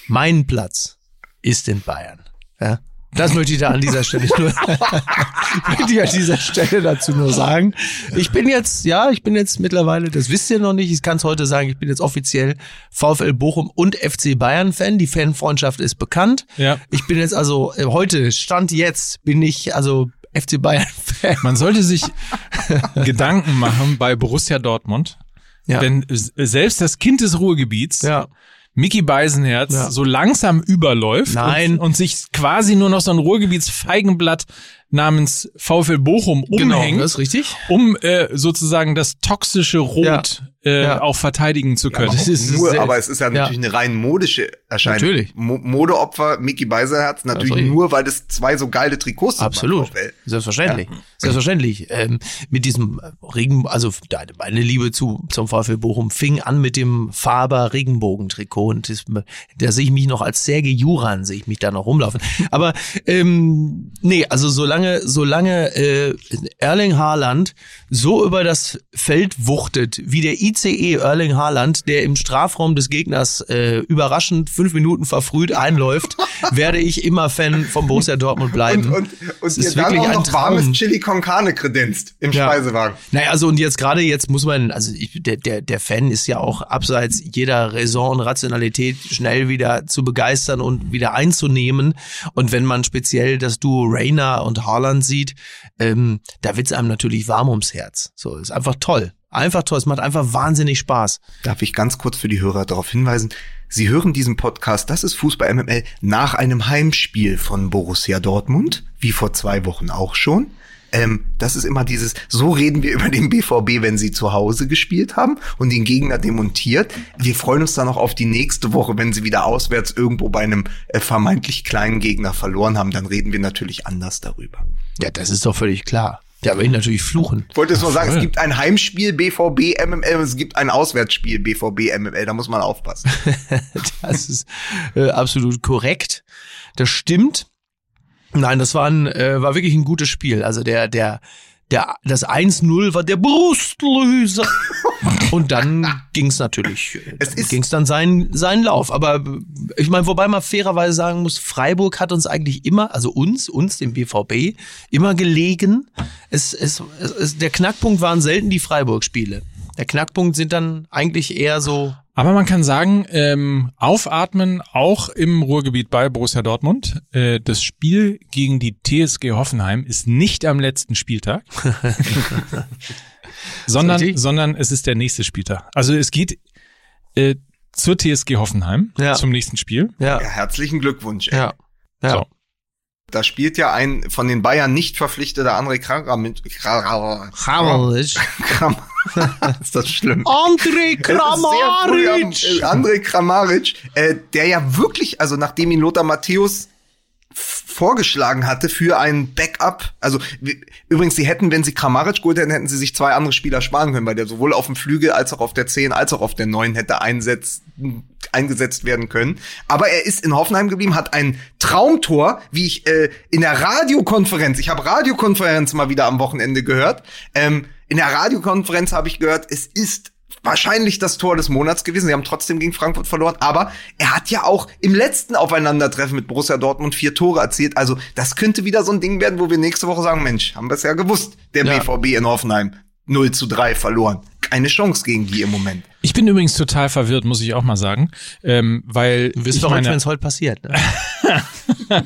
Mein Platz ist in Bayern. Ja? Das möchte ich da an dieser Stelle nur, möchte ich an dieser Stelle dazu nur sagen. Ich bin jetzt, ja, ich bin jetzt mittlerweile, das wisst ihr noch nicht, ich kann es heute sagen, ich bin jetzt offiziell VfL Bochum und FC Bayern Fan. Die Fanfreundschaft ist bekannt. Ja. Ich bin jetzt also, äh, heute, Stand jetzt, bin ich also FC Bayern Fan. Man sollte sich Gedanken machen bei Borussia Dortmund. Ja. Denn selbst das Kind des Ruhrgebiets, Ja. Mickey Beisenherz, Ja. so langsam überläuft Nein. Und, und sich quasi nur noch so ein Ruhrgebietsfeigenblatt namens VfL Bochum umhängt, Genau, das ist richtig. um äh, sozusagen das toxische Rot Ja. Äh, Ja. auch verteidigen zu können. das ist- nur, sehr- aber es ist ja natürlich eine rein modische Erscheinung. Natürlich. Mo Modeopfer Mickey Beiserherz natürlich nur, weil es zwei so geile Trikots sind. Absolut. Selbstverständlich. Selbstverständlich. Ähm, mit diesem Regen, also deine- meine Liebe zu, zum VfL Bochum fing an mit dem Faber Regenbogentrikot und das, da sehe ich mich noch als Serge Juran, sehe ich mich da noch rumlaufen. Aber ähm, nee, also solange, solange äh, Erling Haaland so über das Feld wuchtet, wie der ICE Erling Haaland, der im Strafraum des Gegners äh, überraschend fünf Minuten verfrüht einläuft, werde ich immer Fan vom Borussia Dortmund bleiben. Und, und, Es und ist wirklich auch ein noch warmes Traum. Chili con Carne kredenzt im Ja. Speisewagen. Naja, also und jetzt gerade jetzt muss man, also ich, der, der, der Fan ist ja auch abseits jeder Raison und Rationalität schnell wieder zu begeistern und wieder einzunehmen. Und wenn man speziell das Duo Rainer und Haaland sieht, ähm, da wird's einem natürlich warm ums Herz. So, ist einfach toll. Einfach toll. Es macht einfach wahnsinnig Spaß. Darf ich ganz kurz für die Hörer darauf hinweisen? Sie hören diesen Podcast, das ist Fußball MML, nach einem Heimspiel von Borussia Dortmund, wie vor zwei Wochen auch schon. Ähm, das ist immer dieses, so reden wir über den BVB, wenn sie zu Hause gespielt haben und den Gegner demontiert. Wir freuen uns dann noch auf die nächste Woche, wenn sie wieder auswärts irgendwo bei einem äh, vermeintlich kleinen Gegner verloren haben. Dann reden wir natürlich anders darüber. Ja, das ist doch völlig klar. Da will ich natürlich fluchen. Ich wollte es nur sagen, es gibt ein Heimspiel BVB MML und es gibt ein Auswärtsspiel BVB MML. Da muss man aufpassen. Das ist äh, absolut korrekt. Das stimmt. Nein, das war, ein, äh, war wirklich ein gutes Spiel. Also der, der, der, das 1-0 war der Brustlöser. Und dann ging's natürlich, äh, Es dann ging's dann seinen, seinen Lauf. Aber äh, ich meine, wobei man fairerweise sagen muss, Freiburg hat uns eigentlich immer, also uns, uns, dem BVB, immer gelegen. Es, es, es, es, der Knackpunkt waren selten die Freiburg-Spiele. Der Knackpunkt sind dann eigentlich eher so Aber man kann sagen, ähm, aufatmen auch im Ruhrgebiet bei Borussia Dortmund. Äh, das Spiel gegen die TSG Hoffenheim ist nicht am letzten Spieltag, sondern, sondern es ist der nächste Spieltag. Also es geht äh, zur TSG Hoffenheim Ja. zum nächsten Spiel. Ja, Ja, herzlichen Glückwunsch. ey. ja. ja. So. Da spielt ja ein von den Bayern nicht verpflichteter André Kramaric. Hammerlich. Kram ist das schlimm? André Kramaric. André Kramaric, äh, der ja wirklich, also nachdem ihn Lothar Matthäus vorgeschlagen hatte für ein Backup. Also übrigens, sie hätten, wenn sie Kramaric geholt hätten, hätten sie sich zwei andere Spieler sparen können, weil der sowohl auf dem Flügel als auch auf der 10 als auch auf der 9 hätte einsetz, eingesetzt werden können. Aber er ist in Hoffenheim geblieben, hat ein Traumtor, wie ich äh, in der Radiokonferenz, ich habe Radiokonferenz mal wieder am Wochenende gehört. Ähm, in der Radiokonferenz habe ich gehört, es ist wahrscheinlich das Tor des Monats gewesen. Sie haben trotzdem gegen Frankfurt verloren, aber er hat ja auch im letzten Aufeinandertreffen mit Borussia Dortmund vier Tore erzielt. Also das könnte wieder so ein Ding werden, wo wir nächste Woche sagen, Mensch, haben wir es ja gewusst, der Ja. BVB in Hoffenheim 0 zu 3 verloren. Keine Chance gegen die im Moment. Ich bin übrigens total verwirrt, muss ich auch mal sagen, ähm, weil Du wirst verrückt, meine- wenn es heute passiert. Ne?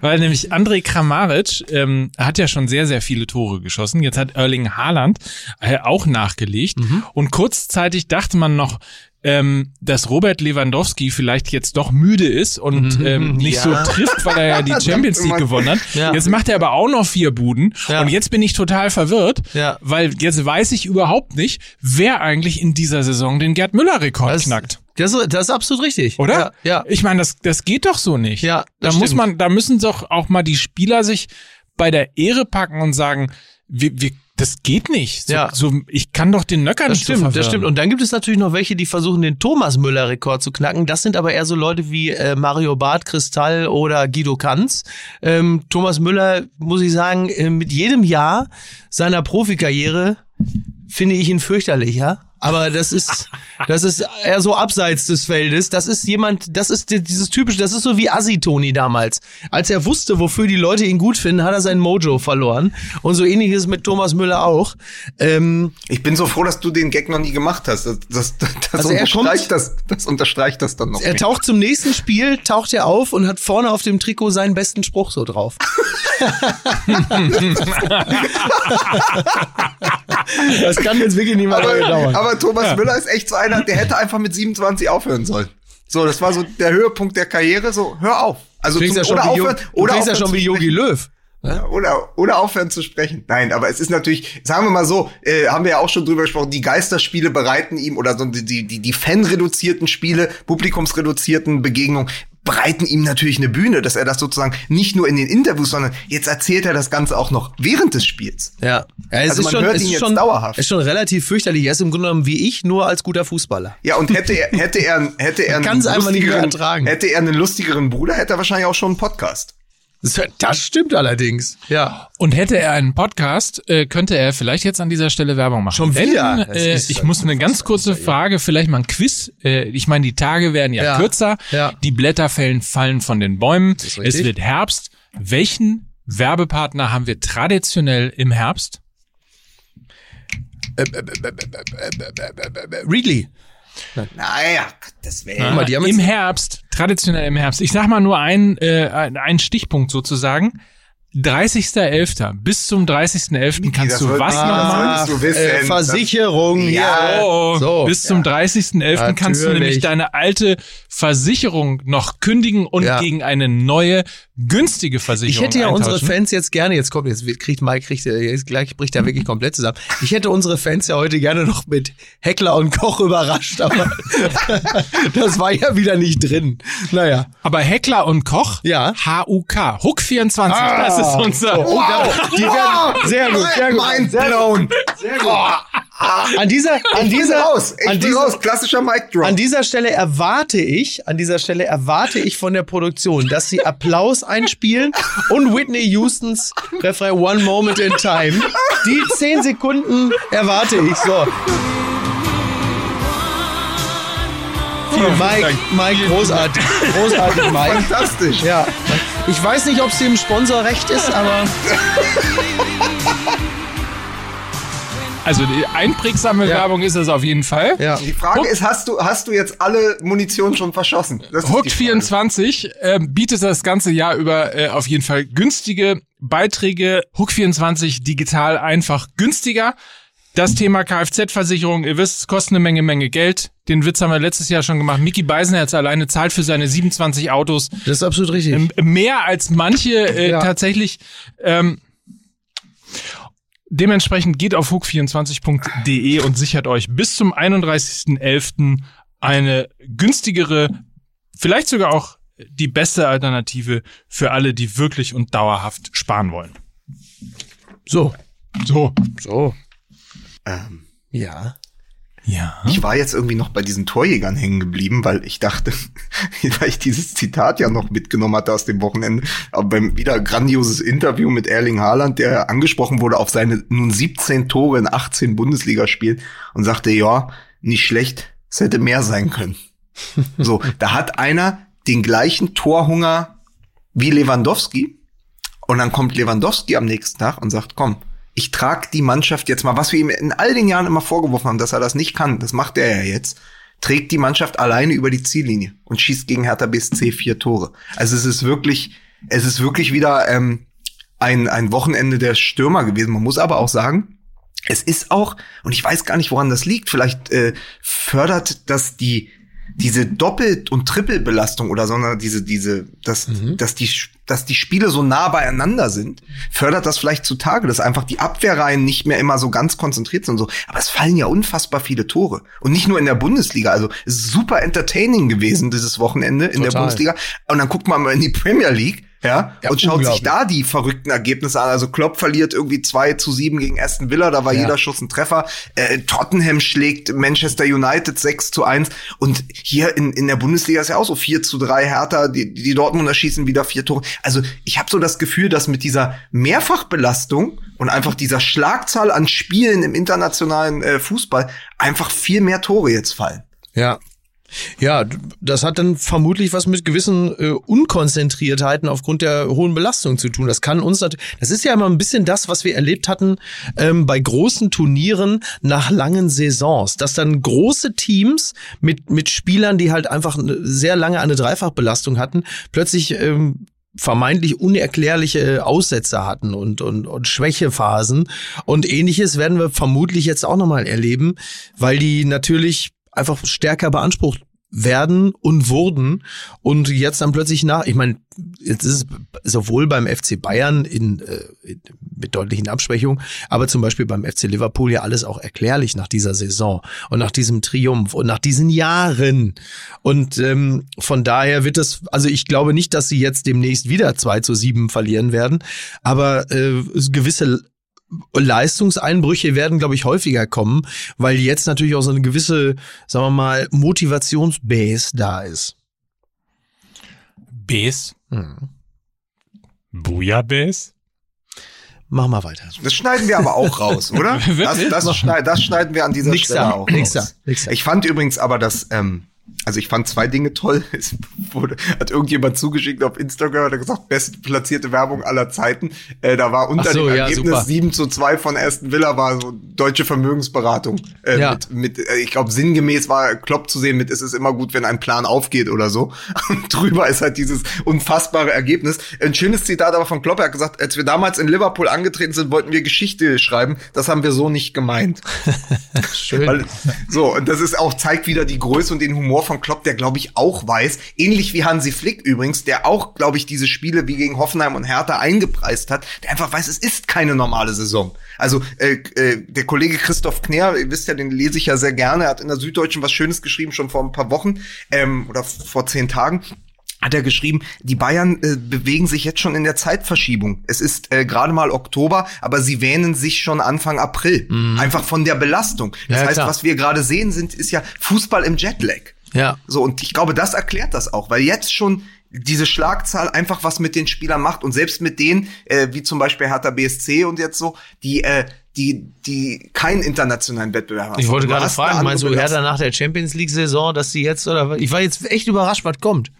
Weil nämlich André Kramaric ähm, hat ja schon sehr, sehr viele Tore geschossen. Jetzt hat Erling Haaland äh, auch nachgelegt. Und kurzzeitig dachte man noch, ähm, dass Robert Lewandowski vielleicht jetzt doch müde ist und ähm, nicht Ja. so trifft, weil er ja die Champions League gewonnen hat. Ja. Jetzt macht er aber auch noch vier Buden. Ja. Und jetzt bin ich total verwirrt, Ja. weil jetzt weiß ich überhaupt nicht, wer eigentlich in dieser Saison den Gerd Müller-Rekord knackt. Das, ist- das ist absolut richtig. Oder? Ja. ja. Ich meine, das, das geht doch so nicht. Ja, da das muss stimmt. man, da müssen doch auch mal die Spieler sich bei der Ehre packen und sagen, wir, wir, das geht nicht. So, Ja. so, ich kann doch den Nöcker Das nicht so stimmt, das verwirren. stimmt. Und dann gibt es natürlich noch welche, die versuchen, den Thomas Müller-Rekord zu knacken. Das sind aber eher so Leute wie äh, Mario Barth, Kristall oder Guido Kanz. Ähm, Thomas Müller, muss ich sagen, äh, mit jedem Jahr seiner Profikarriere finde ich ihn fürchterlich, ja. Aber das ist, das ist eher so abseits des Feldes. Das ist jemand, das ist die- dieses typische, das ist so wie Assi-Toni damals. Als er wusste, wofür die Leute ihn gut finden, hat er sein Mojo verloren. Und so ähnlich ist es mit Thomas Müller auch. Ähm, Ich bin so froh, dass du den Gag noch nie gemacht hast. Das, das, das, Also er unterstreicht, kommt- das, das unterstreicht das dann noch. Er mehr. taucht zum nächsten Spiel, taucht er auf und hat vorne auf dem Trikot seinen besten Spruch so drauf. das kann jetzt wirklich lange aber, dauern. aber Thomas Müller ist echt so einer, der hätte einfach mit 27 aufhören sollen. So, das war so der Höhepunkt der Karriere. So, hör auf. Also du klingst ja zum, schon oder wie, aufhören, du oder klingst ja aufhören schon wie Yogi. Löw. Ja, oder, oder aufhören zu sprechen. Nein, aber es ist natürlich, sagen wir mal so, äh, haben wir ja auch schon drüber gesprochen, die Geisterspiele bereiten ihm oder so die, die, die, die fanreduzierten Spiele, publikumsreduzierten Begegnungen bereiten ihm natürlich eine Bühne, dass er das sozusagen nicht nur in den Interviews, sondern jetzt erzählt er das Ganze auch noch während des Spiels. Ja, ja Also ist man schon, hört ihn jetzt schon, dauerhaft. Ist schon relativ fürchterlich. Er ist im Grunde genommen wie ich, nur als guter Fußballer. Ja, und hätte er, hätte er, hätte er, einen lustigeren-. Hätte er einen lustigeren Bruder, hätte er wahrscheinlich auch schon einen Podcast. Das, stimmt allerdings. Ja. Und hätte er einen Podcast, äh, könnte er vielleicht jetzt an dieser Stelle Werbung machen. Schon wieder? Denn, äh, ich muss eine ganz kurze Frage, vielleicht mal ein Quiz. Äh, ich meine, die Tage werden ja, Ja. kürzer. Ja. Die Blätter fallen, fallen von den Bäumen. Es wird Herbst. Welchen Werbepartner haben wir traditionell im Herbst? Ridley. Naja, das wäre. Haben Im Herbst, traditionell im Herbst. Ich sag mal nur ein, äh, ein ein Stichpunkt sozusagen. 30.11. Bis zum 30.11. kannst du was Ah, du wissen. äh, Versicherung. Ja. hier. Oh, So. bis zum 30.11. kannst du nämlich deine alte Versicherung noch kündigen und Ja. gegen eine neue günstige Versicherung Ich hätte ja unsere. Fans jetzt gerne, jetzt kommt, jetzt kriegt Mike, kriegt, er- jetzt gleich bricht er wirklich komplett zusammen. Ich hätte unsere Fans ja heute gerne noch mit Heckler und Koch überrascht, aber das war ja wieder nicht drin. Naja. Aber Heckler und Koch, Ja. HUK, Hook 24, das ist unser. Oh, da, die werden, sehr gut, sehr gut. Mind blown. An dieser, an Ich bin dieser, raus. Ich an dieser, raus. Klassischer Mic Drop. An dieser Stelle erwarte ich, an dieser Stelle erwarte ich von der Produktion, dass sie Applaus einspielen und Whitney Houstons Refrain One Moment in Time. Die zehn Sekunden erwarte ich. So. Mike, Mike, großartig. Großartig, Mike. Fantastisch. Ja. Ich weiß nicht, ob es dem Sponsor recht ist, aber Also die einprägsame Ja. Werbung ist es auf jeden Fall. ja. Die Frage ist, hast du, hast du jetzt alle Munition schon verschossen? Hook Frage. 24 äh, bietet das ganze Jahr über äh, auf jeden Fall günstige Beiträge. Hook 24 digital einfach günstiger. Das Thema Kfz-Versicherung, ihr wisst, es kostet eine Menge, Menge Geld. Den Witz haben wir letztes Jahr schon gemacht. Mickey Beisenherz alleine zahlt für seine 27 Autos Das ist absolut richtig. ähm, mehr als manche äh, Ja. tatsächlich. Ähm, dementsprechend geht auf hook24.de und sichert euch bis zum 31.11. eine günstigere, vielleicht sogar auch die beste Alternative für alle, die wirklich und dauerhaft sparen wollen. So. So. So. Ähm, Ja. Ja. ich war jetzt irgendwie noch bei diesen Torjägern hängen geblieben, weil ich dachte, weil ich dieses Zitat ja noch mitgenommen hatte aus dem Wochenende, aber beim wieder grandioses Interview mit Erling Haaland, der angesprochen wurde auf seine nun 17 Tore in 18 Bundesligaspielen und sagte, ja, nicht schlecht, es hätte mehr sein können. So, da hat einer den gleichen Torhunger wie Lewandowski und dann kommt Lewandowski am nächsten Tag und sagt, komm, ich trage die Mannschaft jetzt mal, was wir ihm in all den Jahren immer vorgeworfen haben, dass er das nicht kann, das macht er ja jetzt, trägt die Mannschaft alleine über die Ziellinie und schießt gegen Hertha BSC vier Tore. Also es ist wirklich, es ist wirklich wieder ähm, ein, ein Wochenende der Stürmer gewesen. Man muss aber auch sagen, es ist auch, und ich weiß gar nicht, woran das liegt, vielleicht äh, fördert das die diese Doppelt- und Trippelbelastung oder sondern diese, diese, dass, dass die, dass die Spiele so nah beieinander sind, fördert das vielleicht zutage, dass einfach die Abwehrreihen nicht mehr immer so ganz konzentriert sind und so. Aber es fallen ja unfassbar viele Tore. Und nicht nur in der Bundesliga. Also, es ist super entertaining gewesen, dieses Wochenende in der Total. Bundesliga. Und dann guckt man mal in die Premier League. Ja, Ja, und schaut sich da die verrückten Ergebnisse an. Also Klopp verliert irgendwie 2 zu 7 gegen Aston Villa, da war Ja. jeder Schuss ein Treffer. Äh, Tottenham schlägt Manchester United 6 zu 1. Und hier in, in der Bundesliga ist ja auch so 4 zu 3 Hertha, die, die Dortmunder schießen wieder vier Tore. Also ich habe so das Gefühl, dass mit dieser Mehrfachbelastung und einfach dieser Schlagzahl an Spielen im internationalen äh, Fußball einfach viel mehr Tore jetzt fallen. Ja. Ja, das hat dann vermutlich was mit gewissen äh, Unkonzentriertheiten aufgrund der hohen Belastung zu tun. Das kann uns, das ist ja immer ein bisschen das, was wir erlebt hatten ähm, bei großen Turnieren nach langen Saisons, dass dann große Teams mit mit Spielern, die halt einfach sehr lange eine Dreifachbelastung hatten, plötzlich ähm, vermeintlich unerklärliche Aussätze hatten und, und, und Schwächephasen. Und ähnliches werden wir vermutlich jetzt auch nochmal erleben, weil die natürlich einfach stärker beansprucht werden und wurden und jetzt dann plötzlich nach, ich meine, jetzt ist es sowohl beim FC Bayern in, äh, in, mit deutlichen Abschwächungen, aber zum Beispiel beim FC Liverpool ja alles auch erklärlich nach dieser Saison und nach diesem Triumph und nach diesen Jahren. Und ähm, von daher wird es, also ich glaube nicht, dass sie jetzt demnächst wieder 2 zu 7 verlieren werden, aber äh, gewisse Leistungseinbrüche werden, glaube ich, häufiger kommen, weil jetzt natürlich auch so eine gewisse, sagen wir mal, Motivationsbase da ist. Bs. Booyah-Bs? Mach mal weiter. Das schneiden wir aber auch raus, oder? Das, das, schneid, das schneiden wir an dieser Nix Stelle da, auch nix raus. da, nix da. Ich fand übrigens aber, dass, ähm, also ich fand zwei Dinge toll. Es wurde, hat irgendjemand zugeschickt auf Instagram, hat er gesagt, best platzierte Werbung aller Zeiten. Äh, da war unter so, dem ja, Ergebnis super. 7 zu 2 von Aston Villa war so deutsche Vermögensberatung. Äh, Ja. Mit, mit äh, ich glaube, sinngemäß war Klopp zu sehen mit, es ist immer gut, wenn ein Plan aufgeht oder so. Und drüber ist halt dieses unfassbare Ergebnis. Ein schönes Zitat aber von Klopp, er hat gesagt, als wir damals in Liverpool angetreten sind, wollten wir Geschichte schreiben. Das haben wir so nicht gemeint. Schön. Weil, so, und das ist auch, zeigt wieder die Größe und den Humor von Klopp, der, glaube ich, auch weiß, ähnlich wie Hansi Flick übrigens, der auch, glaube ich, diese Spiele wie gegen Hoffenheim und Hertha eingepreist hat, der einfach weiß, es ist keine normale Saison. Also, äh, äh, der Kollege Christoph Kner, ihr wisst ja, den lese ich ja sehr gerne, er hat in der Süddeutschen was Schönes geschrieben, schon vor ein paar Wochen, ähm, oder vor zehn Tagen hat er geschrieben, die Bayern äh, bewegen sich jetzt schon in der Zeitverschiebung. Es ist äh, gerade mal Oktober, aber sie wähnen sich schon Anfang April. Einfach von der Belastung. Das Mhm. Ja, heißt, klar. was wir gerade sehen, sind, ist ja Fußball im Jetlag. Ja. So, und ich glaube, das erklärt das auch, weil jetzt schon diese Schlagzahl einfach was mit den Spielern macht und selbst mit denen, äh, wie zum Beispiel Hertha BSC und jetzt so, die, äh, die, die keinen internationalen Wettbewerb haben. Ich wollte gerade fragen, meinst du. Hertha nach der Champions League Saison, dass sie jetzt oder was? ich war jetzt echt überrascht, was kommt.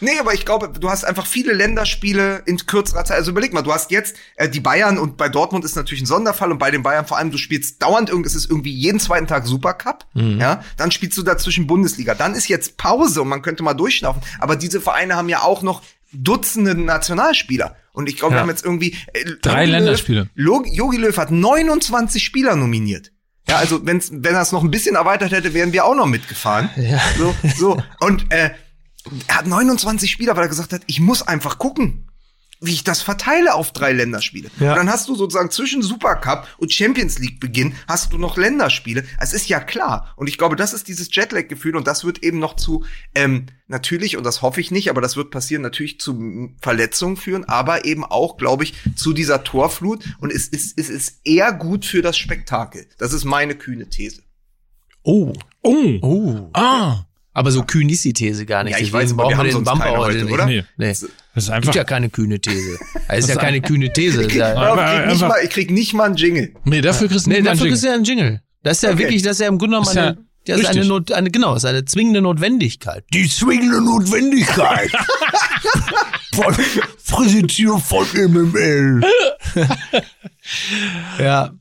Nee, aber ich glaube, du hast einfach viele Länderspiele in kürzerer Zeit. Also überleg mal, du hast jetzt äh, die Bayern und bei Dortmund ist natürlich ein Sonderfall und bei den Bayern vor allem, du spielst dauernd irgend, es ist irgendwie jeden zweiten Tag Supercup, ja, dann spielst du dazwischen Bundesliga. Dann ist jetzt Pause und man könnte mal durchschnaufen, aber diese Vereine haben ja auch noch Dutzende Nationalspieler. Und ich glaube, wir Ja. haben jetzt irgendwie äh, Drei Jogi Länderspiele. Löw, Jogi Löw hat 29 Spieler nominiert. Ja, also wenn's, wenn er es noch ein bisschen erweitert hätte, wären wir auch noch mitgefahren. Ja. So, so. Und äh, er hat 29 Spieler, weil er gesagt hat, ich muss einfach gucken, wie ich das verteile auf drei Länderspiele. Ja. Und dann hast du sozusagen zwischen Supercup und Champions League Beginn hast du noch Länderspiele. Es ist ja klar. Und ich glaube, das ist dieses Jetlag-Gefühl und das wird eben noch zu, ähm, natürlich, und das hoffe ich nicht, aber das wird passieren, natürlich zu Verletzungen führen, aber eben auch, glaube ich, zu dieser Torflut. Und es ist, es ist eher gut für das Spektakel. Das ist meine kühne These. Oh. Oh. Oh. Ah. Aber so kühn ist die These gar nicht. Ja, ich Deswegen weiß, aber wir brauchen haben den sonst Bumper keine heute nicht. oder? Nee. Nee. Das ist Gibt einfach. ja keine kühne These. Das ist ja keine kühne These. Das ist Ja, ich, krieg nicht mal, ich krieg nicht mal einen Jingle. Nee, dafür kriegst du nee, einen dafür Jingle. ist ja ein Jingle. Das ist ja Okay. wirklich, das ist ja im Grunde genommen eine, das ist eine. Not, eine, genau, das ist eine zwingende Notwendigkeit. Die zwingende Notwendigkeit. von, präsentiert von MML. Ja.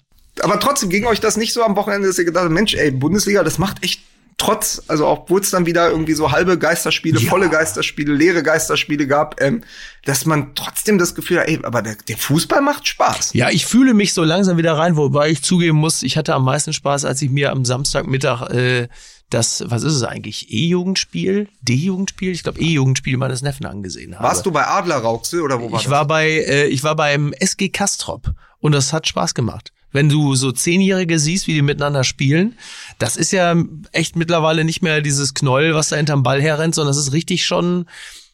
Aber trotzdem ging euch das nicht so am Wochenende, dass ihr gedacht habt, Mensch, ey, Bundesliga, das macht echt trotz, also obwohl es dann wieder irgendwie so halbe Geisterspiele, Ja. volle Geisterspiele, leere Geisterspiele gab, ähm, dass man trotzdem das Gefühl hat, ey, aber der, der Fußball macht Spaß. Ja, ich fühle mich so langsam wieder rein, wobei ich zugeben muss, ich hatte am meisten Spaß, als ich mir am Samstagmittag äh, das, was ist es eigentlich, E-Jugendspiel, D-Jugendspiel, ich glaube E-Jugendspiel meines Neffen angesehen habe. Warst du bei Adler Rauxel oder wo war ich das? war bei, äh, ich war beim SG Kastrop und das hat Spaß gemacht. Wenn du so Zehnjährige siehst, wie die miteinander spielen, das ist ja echt mittlerweile nicht mehr dieses Knoll, was da hinterm Ball herrennt, sondern das ist richtig schon,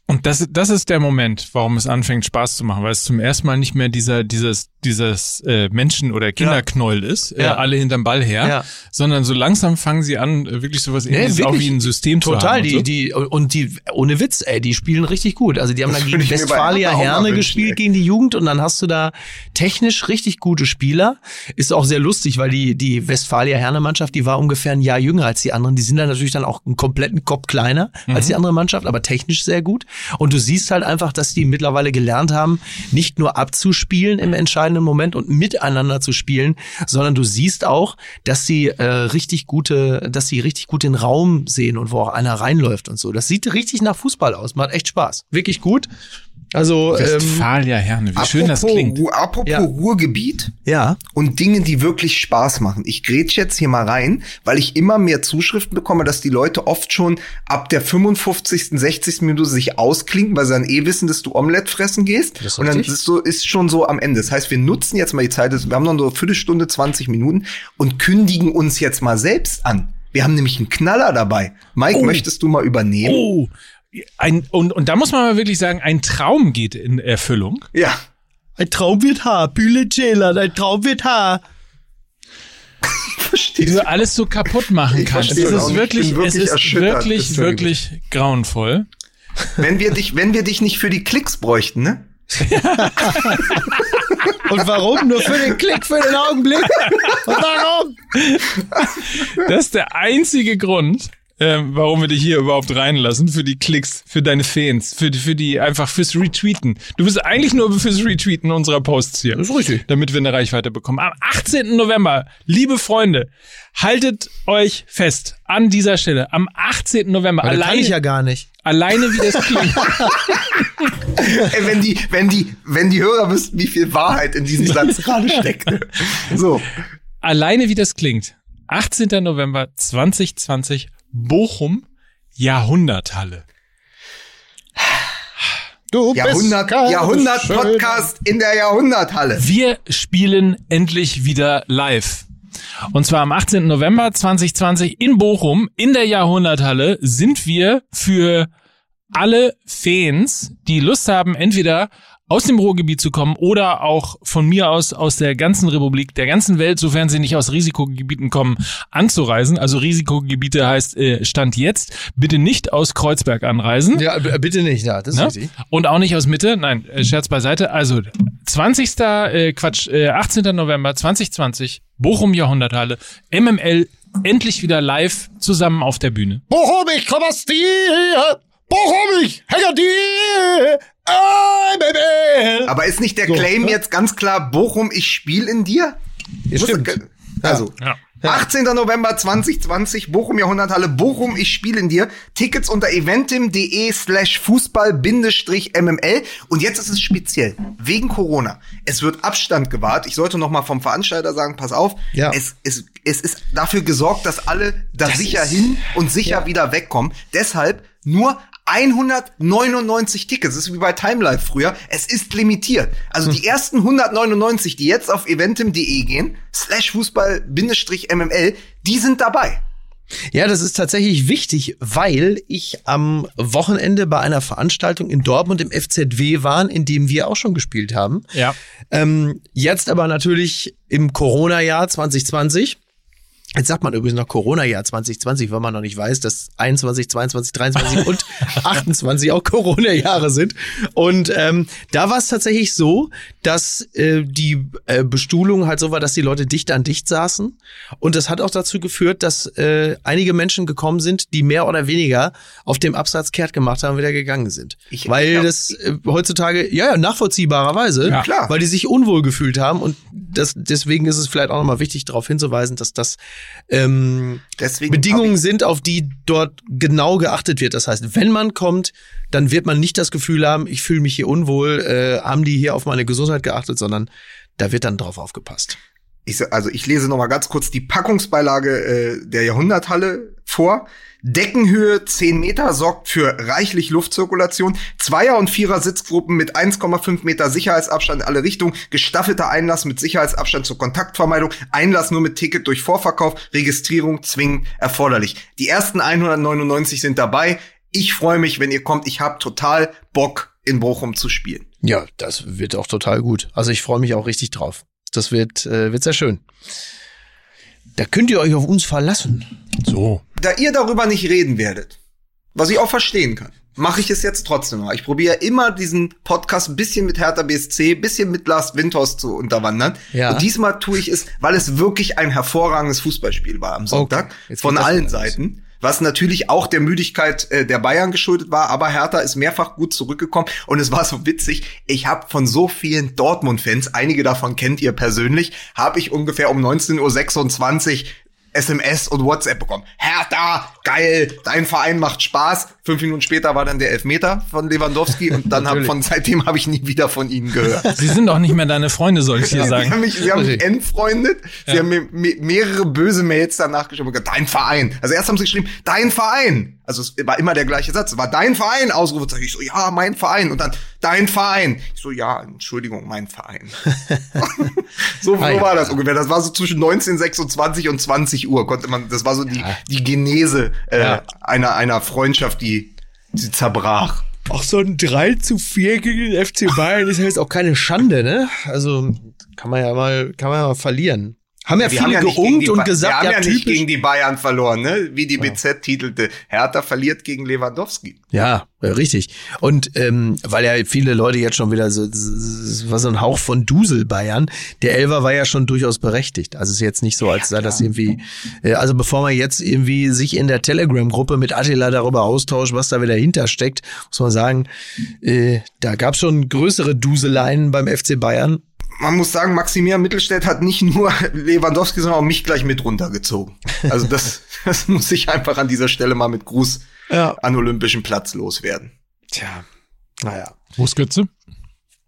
Und das, das ist der Moment, warum es anfängt Spaß zu machen, weil es zum ersten Mal nicht mehr dieser, dieses, dieses äh, Menschen- oder Kinderknäuel ist, äh, Ja. alle hinterm Ball her, Ja. sondern so langsam fangen sie an, äh, wirklich sowas Nee, ähnliches auch wie ein System zu Total, haben. die, und so. die, und die, ohne Witz, ey, die spielen richtig gut. Also die haben dann Das gegen mir bei Westfalia Herne wünschen, gespielt, ey. gegen die Jugend und dann hast du da technisch richtig gute Spieler. Ist auch sehr lustig, weil die, die Westfalia Herne Mannschaft, die war ungefähr ein Jahr jünger als die anderen. Die sind dann natürlich dann auch einen kompletten Kopf kleiner als die andere Mannschaft, aber technisch sehr gut. Und du siehst halt einfach, dass die mittlerweile gelernt haben, nicht nur abzuspielen im entscheidenden Moment und miteinander zu spielen, sondern du siehst auch, dass sie äh, richtig gute, dass sie richtig gut den Raum sehen und wo auch einer reinläuft und so. Das sieht richtig nach Fußball aus. Macht echt Spaß. Wirklich gut. Also ähm, Westfalia Herne, wie schön das Apropos klingt. Apropos Ja. Ruhrgebiet ja. und Dinge, die wirklich Spaß machen. Ich grätsch jetzt hier mal rein, weil ich immer mehr Zuschriften bekomme, dass die Leute oft schon ab der 55., 60. Minute sich ausklinken, weil sie dann eh wissen, dass du Omelette fressen gehst. Das ist und dann ist, so, ist schon so am Ende. Das heißt, wir nutzen jetzt mal die Zeit, wir haben noch so eine Viertelstunde, 20 Minuten und kündigen uns jetzt mal selbst an. Wir haben nämlich einen Knaller dabei. Mike, möchtest du mal übernehmen? Oh, ein, und, und da muss man mal wirklich sagen, ein Traum geht in Erfüllung. Ja. Ein Traum wird Haar, Bühle Ceylan, ein Traum wird Haar. die du alles so kaputt machen kannst. Es ist wirklich, es ist wirklich, wirklich grauenvoll. Wenn wir dich, wenn wir dich nicht für die Klicks bräuchten, ne? Und warum? Nur für den Klick, für den Augenblick. Und warum? Das ist der einzige Grund, ähm, warum wir dich hier überhaupt reinlassen, für die Klicks, für deine Fans, für, die- für die, einfach fürs Retweeten. Du bist eigentlich nur fürs Retweeten unserer Posts hier. Das ist richtig. Damit wir eine Reichweite bekommen. Am 18. November, liebe Freunde, haltet euch fest an dieser Stelle. Am 18. November, Das kann alleine, ich ja gar nicht. alleine wie das klingt. Ey, wenn die, wenn die, wenn die Hörer wüssten, wie viel Wahrheit in diesem Satz gerade steckt. So. alleine wie das klingt. 18. November 2020, Bochum, Jahrhunderthalle. Du Jahrhundert, Jahrhundert Podcast in der Jahrhunderthalle. Wir spielen endlich wieder live. Und zwar am 18. November 2020 in Bochum in der Jahrhunderthalle sind wir für alle Fans, die Lust haben, entweder aus dem Ruhrgebiet zu kommen oder auch von mir aus aus der ganzen Republik, der ganzen Welt, sofern sie nicht aus Risikogebieten kommen, anzureisen. Also Risikogebiete heißt äh, Stand jetzt, bitte nicht aus Kreuzberg anreisen. Ja, bitte nicht, ja, das ist Ne? richtig. Und auch nicht aus Mitte. Nein, äh, Scherz beiseite. Also 20. Äh, Quatsch, äh, 18. November 2020, Bochum Jahrhunderthalle, MML endlich wieder live zusammen auf der Bühne. Bochum, ich komm aus dir. Bochum, ich hänge dir. Baby. Aber ist nicht der Claim jetzt ganz klar, Bochum, ich spiel in dir? Ja, stimmt. Also, Ja. 18. November 2020, Bochum Jahrhunderthalle, Bochum, ich spiele in dir. Tickets unter eventim.de slash Fußball-MML. Und jetzt ist es speziell, wegen Corona. Es wird Abstand gewahrt. Ich sollte noch mal vom Veranstalter sagen, pass auf, Ja. es, es, es ist dafür gesorgt, dass alle da sicher hin und sicher wieder wegkommen. Deshalb nur 199 Tickets. Das ist wie bei Timelife früher. Es ist limitiert. Also die ersten 199, die jetzt auf eventim.de gehen, slash Fußball-MML, die sind dabei. Ja, das ist tatsächlich wichtig, weil ich am Wochenende bei einer Veranstaltung in Dortmund im FZW war, in dem wir auch schon gespielt haben. Ja. Ähm, jetzt aber natürlich im Corona-Jahr 2020 Jetzt sagt man übrigens noch Corona-Jahr 2020, weil man noch nicht weiß, dass 21, 22, 23 und 28 auch Corona-Jahre sind. Und ähm, da war es tatsächlich so, dass äh, die äh, Bestuhlung halt so war, dass die Leute dicht an dicht saßen. Und das hat auch dazu geführt, dass äh, einige Menschen gekommen sind, die mehr oder weniger auf dem Absatz kehrt gemacht haben und wieder gegangen sind. Ich- weil ich glaub- das äh, heutzutage, ja, ja, nachvollziehbarerweise, Ja. Klar. weil die sich unwohl gefühlt haben. Und das, deswegen ist es vielleicht auch nochmal wichtig, darauf hinzuweisen, dass das ähm, Deswegen Bedingungen sind, auf die dort genau geachtet wird. Das heißt, wenn man kommt, dann wird man nicht das Gefühl haben, ich fühle mich hier unwohl, äh, haben die hier auf meine Gesundheit geachtet, sondern da wird dann drauf aufgepasst. Ich, also ich lese noch mal ganz kurz die Packungsbeilage äh, der Jahrhunderthalle vor. Deckenhöhe 10 Meter sorgt für reichlich Luftzirkulation. Zweier- und Vierer Sitzgruppen mit 1,5 Meter Sicherheitsabstand in alle Richtungen. Gestaffelter Einlass mit Sicherheitsabstand zur Kontaktvermeidung. Einlass nur mit Ticket durch Vorverkauf. Registrierung zwingend erforderlich. Die ersten 199 sind dabei. Ich freue mich, wenn ihr kommt. Ich habe total Bock, in Bochum zu spielen. Ja, das wird auch total gut. Also ich freue mich auch richtig drauf. Das wird, äh, wird sehr schön. Da könnt ihr euch auf uns verlassen. So. Da ihr darüber nicht reden werdet, was ich auch verstehen kann, mache ich es jetzt trotzdem mal. Ich probiere immer diesen Podcast ein bisschen mit Hertha BSC, ein bisschen mit Lars Windhorst zu unterwandern. Ja. Und diesmal tue ich es, weil es wirklich ein hervorragendes Fußballspiel war am Sonntag. Okay. Von allen. Seiten. Was natürlich auch der Müdigkeit äh, der Bayern geschuldet war, aber Hertha ist mehrfach gut zurückgekommen und es war so witzig. Ich habe von so vielen Dortmund-Fans, einige davon kennt ihr persönlich, habe ich ungefähr um 19.26 Uhr SMS und WhatsApp bekommen. Hertha, geil, dein Verein macht Spaß. Fünf Minuten später war dann der Elfmeter von Lewandowski und dann hab, von seitdem habe ich nie wieder von ihnen gehört. Sie sind auch nicht mehr deine Freunde, soll ich dir Sie sagen. haben mich, sie haben mich entfreundet. Sie haben mir me mehrere böse Mails danach geschrieben und gesagt, dein Verein. Also erst haben sie geschrieben, dein Verein. Also es war immer der gleiche Satz. Es war dein Verein, Ausrufezeichen. Ich so, ja, mein Verein. Und dann, dein Verein. Ich so, ja, Entschuldigung, mein Verein. so, so Ah, ja. war das ungefähr. Das war so zwischen 1926 und 20 Uhr. Konnte man, das war so die, die Genese äh, Ja. einer, einer Freundschaft, die, die zerbrach. Auch so ein 3 zu 4 gegen den FC Bayern ist ja jetzt auch keine Schande, ne? Also kann man ja mal, kann man ja mal verlieren. Haben ja Die viele nicht gegen geungt und gesagt, die haben ja, ja, nicht gegen die Bayern verloren, ne? Wie die BZ titelte. Hertha verliert gegen Lewandowski. Ja, ja, richtig. Und ähm, weil ja viele Leute jetzt schon wieder so, es war so ein Hauch von Dusel Bayern. Der Elfer war ja schon durchaus berechtigt. Also es ist jetzt nicht so, als sei das irgendwie. Äh, also bevor man jetzt irgendwie sich in der Telegram-Gruppe mit Attila darüber austauscht, was da wieder hintersteckt, muss man sagen, äh, da gab es schon größere Duseleien beim FC Bayern. Man muss sagen, Maximilian Mittelstädt hat nicht nur Lewandowski, sondern auch mich gleich mit runtergezogen. Also das, das muss ich einfach an dieser Stelle mal mit Gruß Ja. an olympischen Platz loswerden. Tja, naja. Wo ist Götze?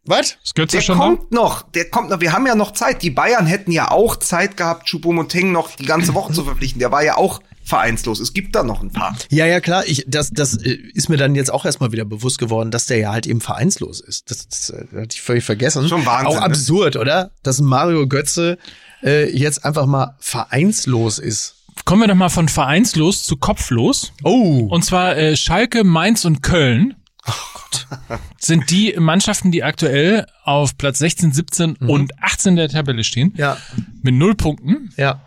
Was? Ist Götze Der schon da? kommt noch, der kommt noch. Wir haben ja noch Zeit. Die Bayern hätten ja auch Zeit gehabt, Choupo-Moting noch die ganze Woche zu verpflichten. Der war ja auch vereinslos. Es gibt da noch ein paar. Ja, ja, klar. Ich, das, das äh, ist mir dann jetzt auch erstmal wieder bewusst geworden, dass der ja halt eben vereinslos ist. Das, das äh, hatte ich völlig vergessen. Schon Wahnsinn, Auch ne? absurd, oder? Dass Mario Götze äh, jetzt einfach mal vereinslos ist. Kommen wir doch mal von vereinslos zu kopflos. Oh. Und zwar äh, Schalke, Mainz und Köln. Sind die Mannschaften, die aktuell auf Platz 16, 17 und 18 der Tabelle stehen. Ja, Mit null Punkten. ja.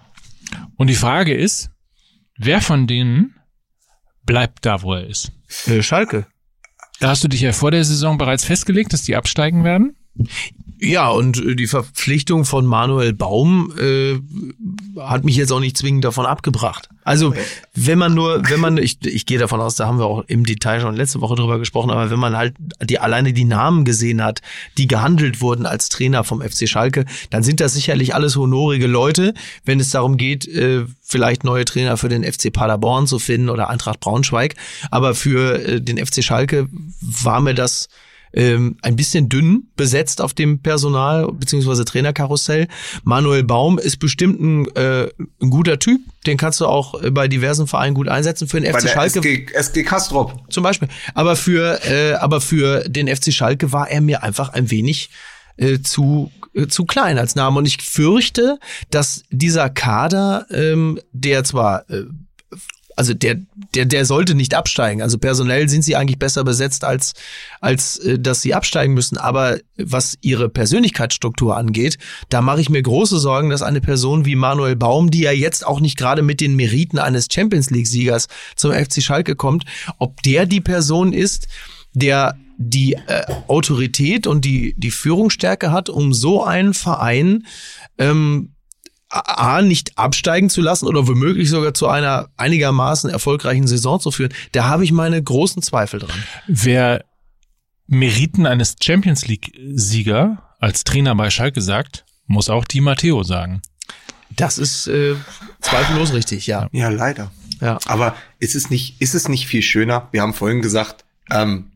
Und die Frage ist, wer von denen bleibt da, wo er ist? Äh, Schalke. Da hast du dich ja vor der Saison bereits festgelegt, dass die absteigen werden. Ja, und äh, die Verpflichtung von Manuel Baum äh, hat mich jetzt auch nicht zwingend davon abgebracht. Also, wenn man nur, wenn man, ich, ich gehe davon aus, da haben wir auch im Detail schon letzte Woche drüber gesprochen, aber wenn man halt die alleine die Namen gesehen hat, die gehandelt wurden als Trainer vom FC Schalke, dann sind das sicherlich alles honorige Leute, wenn es darum geht, äh, vielleicht neue Trainer für den FC Paderborn zu finden oder Eintracht Braunschweig. Aber für äh, den FC Schalke war mir das ähm, ein bisschen dünn besetzt auf dem Personal bzw. Trainerkarussell. Manuel Baum ist bestimmt ein, äh, ein guter Typ. Den kannst du auch äh, bei diversen Vereinen gut einsetzen. Für den Bei FC Schalke SG, SG Kastrop. zum Beispiel. Aber für, äh, aber für den FC Schalke war er mir einfach ein wenig äh, zu äh, zu klein als Name. Und ich fürchte, dass dieser Kader, ähm, der zwar äh, also der, der, der sollte nicht absteigen. Also personell sind sie eigentlich besser besetzt, als, als äh, dass sie absteigen müssen. Aber was ihre Persönlichkeitsstruktur angeht, da mache ich mir große Sorgen, dass eine Person wie Manuel Baum, die ja jetzt auch nicht gerade mit den Meriten eines Champions League-Siegers zum FC Schalke kommt, ob der die Person ist, der die äh, Autorität und die, die Führungsstärke hat, um so einen Verein ähm, A, nicht absteigen zu lassen oder womöglich sogar zu einer einigermaßen erfolgreichen Saison zu führen, da habe ich meine großen Zweifel dran. Wer Meriten eines Champions League-Sieger als Trainer bei Schalke sagt, muss auch Di Matteo sagen. Das ist äh, zweifellos richtig, ja. Ja, leider. ja. Aber ist es nicht, ist es nicht viel schöner? Wir haben vorhin gesagt, ähm,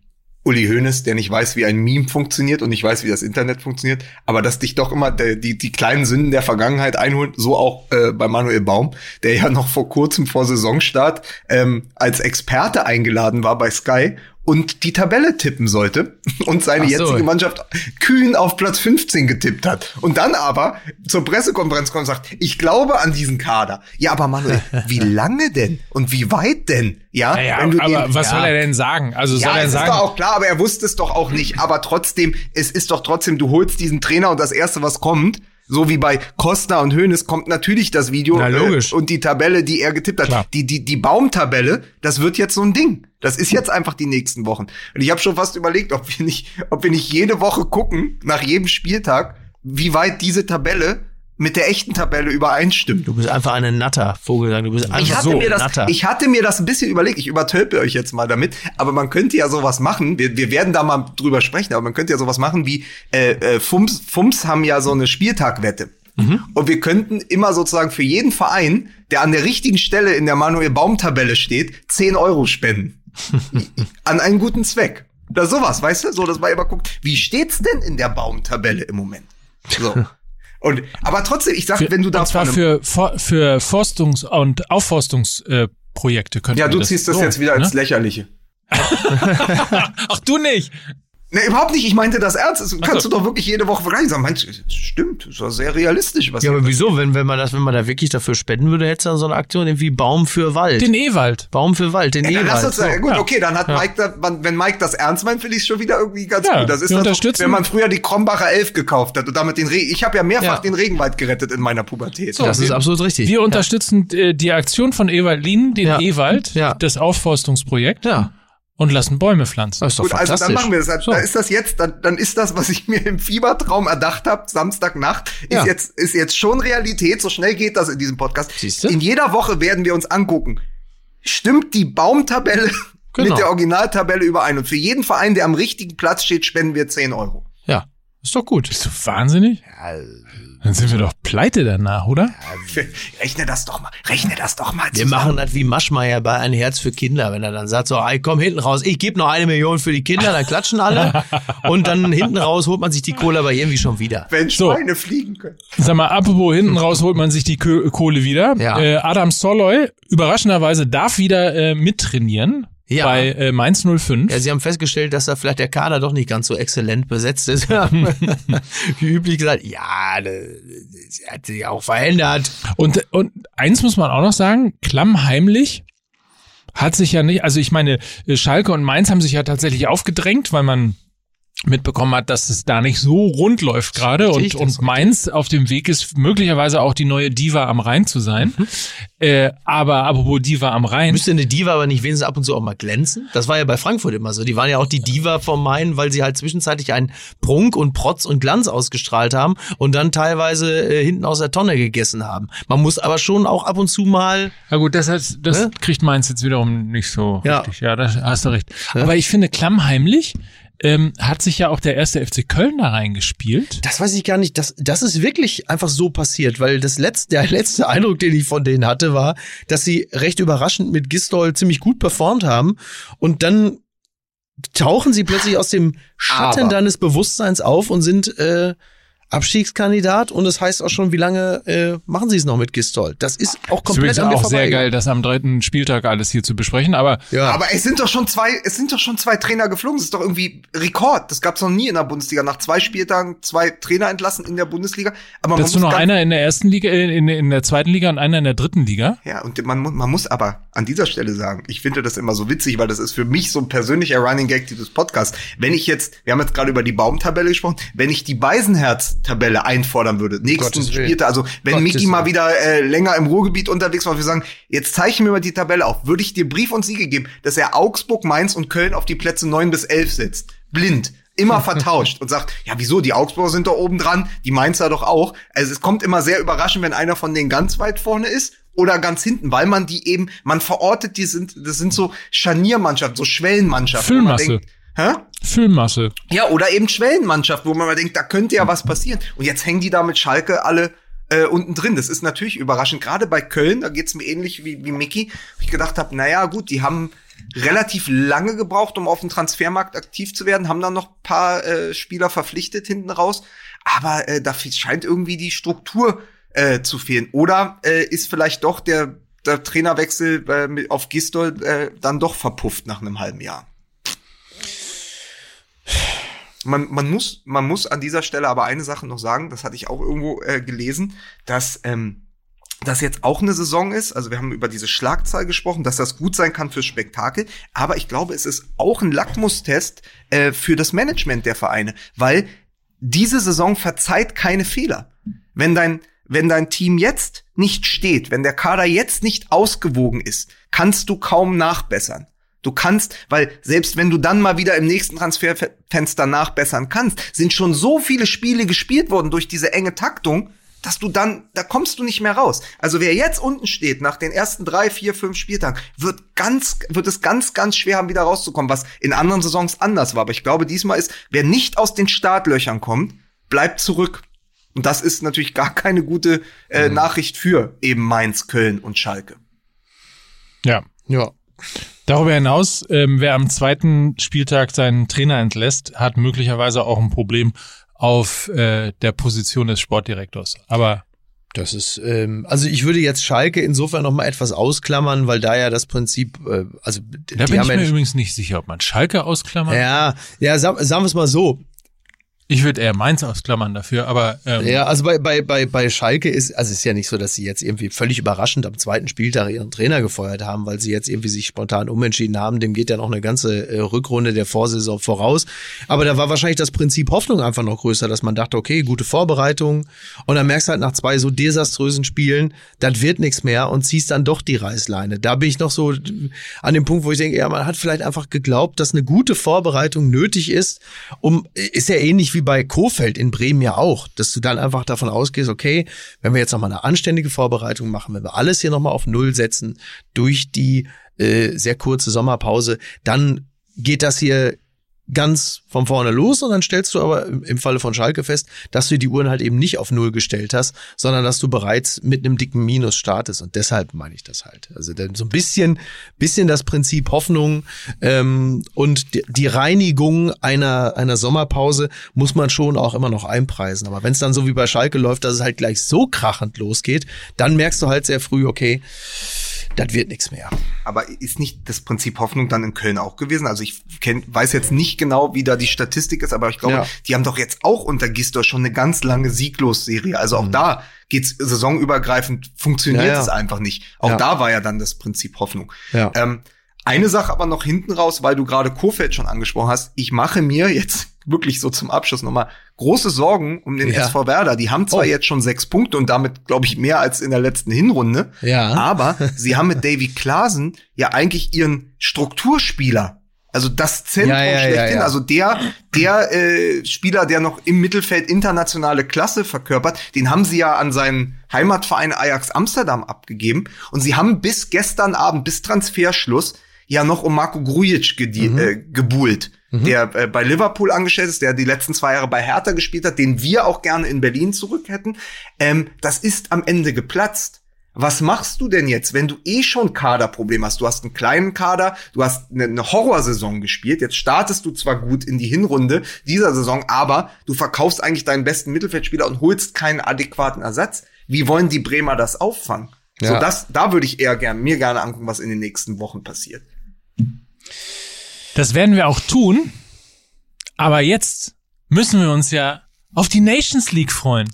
Uli Hoeneß, der nicht weiß, wie ein Meme funktioniert und nicht weiß, wie das Internet funktioniert, aber dass dich doch immer der, die, die kleinen Sünden der Vergangenheit einholt, so auch äh, bei Manuel Baum, der ja noch vor kurzem vor Saisonstart ähm, als Experte eingeladen war bei Sky und die Tabelle tippen sollte und seine so. jetzige Mannschaft kühn auf Platz 15 getippt hat. Und dann aber zur Pressekonferenz kommt und sagt, ich glaube an diesen Kader. Ja, aber Manuel, wie lange denn? Und wie weit denn? Ja, Naja, wenn du aber den- was ja. soll er denn sagen? Also soll Ja, er es ist sagen, doch auch klar, aber er wusste es doch auch nicht. Aber trotzdem, es ist doch trotzdem, du holst diesen Trainer und das erste, was kommt, so wie bei Costa und Hoeneß, kommt natürlich das Video Na, logisch. Äh, und die Tabelle, die er getippt hat. Klar. Die, die, die Baumtabelle, das wird jetzt so ein Ding. Das ist jetzt einfach die nächsten Wochen. Und ich habe schon fast überlegt, ob wir nicht, ob wir nicht jede Woche gucken, nach jedem Spieltag, wie weit diese Tabelle mit der echten Tabelle übereinstimmt. Du bist einfach eine Natter, Vogel. Du bist einfach Ich hatte, so mir das, Natter. ich hatte mir das ein bisschen überlegt. Ich übertölpe euch jetzt mal damit. Aber man könnte ja sowas machen. Wir, wir werden da mal drüber sprechen. Aber man könnte ja sowas machen wie äh, äh, Fums, Fums haben ja so eine Spieltagwette. Und wir könnten immer sozusagen für jeden Verein, der an der richtigen Stelle in der Manuel Baum-Tabelle steht, 10 Euro spenden. An einen guten Zweck. Oder sowas, weißt du? So, dass man immer guckt, wie steht's denn in der Baum-Tabelle im Moment? So. Und, aber trotzdem, ich sag, für, wenn du da und zwar für, für Forstungs- und Aufforstungsprojekte äh, könnten ja, du das ziehst das so, jetzt wieder ne? ins Lächerliche. Ach, du nicht. Ne, überhaupt nicht. Ich meinte das ernst. Das kannst so. du doch wirklich jede Woche vergleichen. Sagen, es stimmt. Das war sehr realistisch. Was ja, aber wieso? Wenn, wenn man das, wenn man da wirklich dafür spenden würde, hätte es dann so eine Aktion irgendwie Baum für Wald. Den Ewald. Baum für Wald, den Ja, dann lass Ewald. uns sagen, gut, ja. okay, dann hat Ja. Mike, da, wann- wenn Mike das ernst meint, finde ich es schon wieder irgendwie ganz Ja, gut. Das ist das, unterstützen- wenn man früher die Krombacher Elf gekauft hat und damit den Regen. Ich habe ja mehrfach Ja. den Regenwald gerettet in meiner Pubertät. das ist absolut richtig. Wir unterstützen äh, die Aktion von Ewald Lien, den Ja. Ewald, Ja. das Aufforstungsprojekt ja, und lassen Bäume pflanzen. das ist doch Gut, also fantastisch. dann machen wir das. Dann, So. Da ist das jetzt, dann, dann ist das, was ich mir im Fiebertraum erdacht habe, Samstagnacht, ist Ja. jetzt ist jetzt schon Realität. So schnell geht das in diesem Podcast. Siehste? In jeder Woche werden wir uns angucken. Stimmt die Baumtabelle Genau. mit der Originaltabelle überein? Und für jeden Verein, der am richtigen Platz steht, spenden wir 10 Euro. Ja, ist doch gut. Bist du wahnsinnig? Dann sind wir doch pleite danach, oder? Rechne das doch mal, rechne das doch mal Wir machen das wie Maschmeyer bei Ein Herz für Kinder, wenn er dann sagt so, ey, komm hinten raus, ich gebe noch eine Million für die Kinder, dann klatschen alle und dann hinten raus holt man sich die Kohle aber irgendwie schon wieder. Wenn So. Schweine fliegen können. Sag mal, apropos hinten raus holt man sich die Kohle wieder. Ja. Äh, Adam Soloy, überraschenderweise, darf wieder äh, mittrainieren Ja. bei äh, Mainz 05. Ja, sie haben festgestellt, dass da vielleicht der Kader doch nicht ganz so exzellent besetzt ist. Wie üblich gesagt, ja, das hat sich auch verändert. Und, und eins muss man auch noch sagen, klammheimlich hat sich ja nicht, also ich meine, Schalke und Mainz haben sich ja tatsächlich aufgedrängt, weil man mitbekommen hat, dass es da nicht so rund läuft gerade und, und Mainz auf dem Weg ist, möglicherweise auch die neue Diva am Rhein zu sein. Mhm. Äh, aber apropos Diva am Rhein, Müsste eine Diva aber nicht wenigstens ab und zu auch mal glänzen? Das war ja bei Frankfurt immer so. Die waren ja auch die Diva vom Main, weil sie halt zwischenzeitlich einen Prunk und Protz und Glanz ausgestrahlt haben und dann teilweise äh, hinten aus der Tonne gegessen haben. Man muss aber schon auch ab und zu mal Na gut, das, heißt, das Ne? kriegt Mainz jetzt wiederum nicht so Ja. richtig. Ja, da hast du recht. Aber ich finde, klammheimlich ähm, hat sich ja auch der erste FC Köln da reingespielt. Das weiß ich gar nicht. Das, das ist wirklich einfach so passiert, weil das letzte, der letzte Eindruck, den ich von denen hatte, war, dass sie recht überraschend mit Gistol ziemlich gut performt haben und dann tauchen sie plötzlich aus dem Schatten Aber- deines Bewusstseins auf und sind äh, Abstiegskandidat und es heißt auch schon, wie lange äh, machen sie es noch mit Gistol? Das ist auch Ist komplett übrigens an mir auch sehr geil, das am dritten Spieltag alles hier zu besprechen, aber Ja. Aber es sind doch schon zwei, es sind doch schon zwei Trainer geflogen. Das ist doch irgendwie Rekord. Das gab's noch nie in der Bundesliga. Nach zwei Spieltagen zwei Trainer entlassen in der Bundesliga. Aber man dazu noch einer in der ersten Liga, äh, in, in der zweiten Liga und einer in der dritten Liga. Ja, und man, man muss aber an dieser Stelle sagen, ich finde das immer so witzig, weil das ist für mich so ein persönlicher Running Gag dieses Podcasts. Wenn ich jetzt, wir haben jetzt gerade über die Baumtabelle gesprochen, wenn ich die Beisenherz-Tabelle einfordern würde, nächsten Gottes. Spieltag, also wenn Gottes Miki mal wieder äh, länger im Ruhrgebiet unterwegs war, wir sagen, jetzt zeichnen wir mal die Tabelle auf, würde ich dir Brief und Siege geben, dass er Augsburg, Mainz und Köln auf die Plätze neun bis elf setzt. Blind. Immer vertauscht und sagt, ja, wieso, die Augsburger sind doch oben dran, die Mainzer doch auch. Also es kommt immer sehr überraschend, wenn einer von denen ganz weit vorne ist oder ganz hinten, weil man die eben, man verortet, die sind, das sind so Scharniermannschaften, so Schwellenmannschaften. Füllmasse. denkt, Hä? Füllmasse. Ja, oder eben Schwellenmannschaft, wo man mal denkt, da könnte ja was passieren. Und jetzt hängen die da mit Schalke alle äh, unten drin. Das ist natürlich überraschend. Gerade bei Köln, da geht's mir ähnlich wie, wie Mickey. wo Ich gedacht habe, naja, gut, die haben relativ lange gebraucht, um auf dem Transfermarkt aktiv zu werden, haben dann noch ein paar äh, Spieler verpflichtet hinten raus. Aber äh, da scheint irgendwie die Struktur äh, zu fehlen. Oder äh, ist vielleicht doch der, der Trainerwechsel äh, auf Gistol äh, dann doch verpufft nach einem halben Jahr. Man, man, muss, man muss an dieser Stelle aber eine Sache noch sagen, das hatte ich auch irgendwo äh, gelesen, dass ähm, das jetzt auch eine Saison ist. Also wir haben über diese Schlagzahl gesprochen, dass das gut sein kann fürs Spektakel. Aber ich glaube, es ist auch ein Lackmustest äh, für das Management der Vereine, weil diese Saison verzeiht keine Fehler. Wenn dein, wenn dein Team jetzt nicht steht, wenn der Kader jetzt nicht ausgewogen ist, kannst du kaum nachbessern. Du kannst, weil selbst wenn du dann mal wieder im nächsten Transferfenster nachbessern kannst, sind schon so viele Spiele gespielt worden durch diese enge Taktung, dass du dann, da kommst du nicht mehr raus. Also wer jetzt unten steht, nach den ersten drei, vier, fünf Spieltagen, wird ganz, wird es ganz, ganz schwer haben, wieder rauszukommen, was in anderen Saisons anders war. Aber ich glaube, diesmal ist, wer nicht aus den Startlöchern kommt, bleibt zurück. Und das ist natürlich gar keine gute äh, Nachricht für eben Mainz, Köln und Schalke. Ja. Ja. Darüber hinaus, ähm, wer am zweiten Spieltag seinen Trainer entlässt, hat möglicherweise auch ein Problem auf äh, der Position des Sportdirektors. Aber Das ist, ähm, also ich würde jetzt Schalke insofern noch mal etwas ausklammern, weil da ja das Prinzip, äh, also da bin ich mir ja, übrigens nicht sicher, ob man Schalke ausklammert. ja, ja, sag, sagen wir es mal so. Ich würde eher Mainz ausklammern dafür, aber ähm, Ja, also bei, bei, bei, bei Schalke ist, also ist ja nicht so, dass sie jetzt irgendwie völlig überraschend am zweiten Spieltag ihren Trainer gefeuert haben, weil sie jetzt irgendwie sich spontan umentschieden haben. Dem geht ja noch eine ganze äh, Rückrunde der Vorsaison voraus. Aber da war wahrscheinlich das Prinzip Hoffnung einfach noch größer, dass man dachte, okay, gute Vorbereitung. Und dann merkst du halt nach zwei so desaströsen Spielen, das wird nichts mehr und ziehst dann doch die Reißleine. Da bin ich noch so an dem Punkt, wo ich denke, ja, man hat vielleicht einfach geglaubt, dass eine gute Vorbereitung nötig ist, um, ist ja ähnlich wie bei Kofeld in Bremen ja auch, dass du dann einfach davon ausgehst, okay, wenn wir jetzt nochmal eine anständige Vorbereitung machen, wenn wir alles hier nochmal auf Null setzen durch die äh, sehr kurze Sommerpause, dann geht das hier ganz von vorne los und dann stellst du aber im, Falle von Schalke fest, dass du die Uhren halt eben nicht auf Null gestellt hast, sondern dass du bereits mit einem dicken Minus startest und deshalb meine ich das halt. Also dann so ein bisschen, bisschen das Prinzip Hoffnung ähm, und die, die Reinigung einer, einer Sommerpause muss man schon auch immer noch einpreisen. Aber wenn es dann so wie bei Schalke läuft, dass es halt gleich so krachend losgeht, dann merkst du halt sehr früh, okay, das wird nichts mehr. Aber ist nicht das Prinzip Hoffnung dann in Köln auch gewesen? Also ich kenn, weiß jetzt nicht genau, wie da die Statistik ist, aber ich glaube, Ja. die haben doch jetzt auch unter Gisdor schon eine ganz lange Sieglos-Serie. Also auch da geht's saisonübergreifend, funktioniert Mhm. Ja, ja. es einfach nicht. Auch da war ja dann das Prinzip Hoffnung. Ähm, eine Sache aber noch hinten raus, weil du gerade Kofeld schon angesprochen hast. Ich mache mir jetzt wirklich so zum Abschluss nochmal große Sorgen um den Ja. SV Werder. Die haben zwar Oh. jetzt schon sechs Punkte und damit, glaube ich, mehr als in der letzten Hinrunde. Ja. Aber sie haben mit Davy Klaasen ja eigentlich ihren Strukturspieler. Also das Zentrum Ja, ja, schlechthin, ja. also der, der äh, Spieler, der noch im Mittelfeld internationale Klasse verkörpert, den haben sie ja an seinen Heimatverein Ajax Amsterdam abgegeben. Und sie haben bis gestern Abend, bis Transferschluss, ja noch um Marco Grujic Mhm. äh, gebuhlt, der äh, bei Liverpool angestellt ist, der die letzten zwei Jahre bei Hertha gespielt hat, den wir auch gerne in Berlin zurück hätten. Ähm, das ist am Ende geplatzt. Was machst du denn jetzt, wenn du eh schon Kaderproblem hast? Du hast einen kleinen Kader, du hast eine, eine Horrorsaison gespielt. Jetzt startest du zwar gut in die Hinrunde dieser Saison, aber du verkaufst eigentlich deinen besten Mittelfeldspieler und holst keinen adäquaten Ersatz. Wie wollen die Bremer das auffangen? So, Ja. das, da würde ich eher gern, mir gerne angucken, was in den nächsten Wochen passiert. Das werden wir auch tun. Aber jetzt müssen wir uns ja auf die Nations League freuen.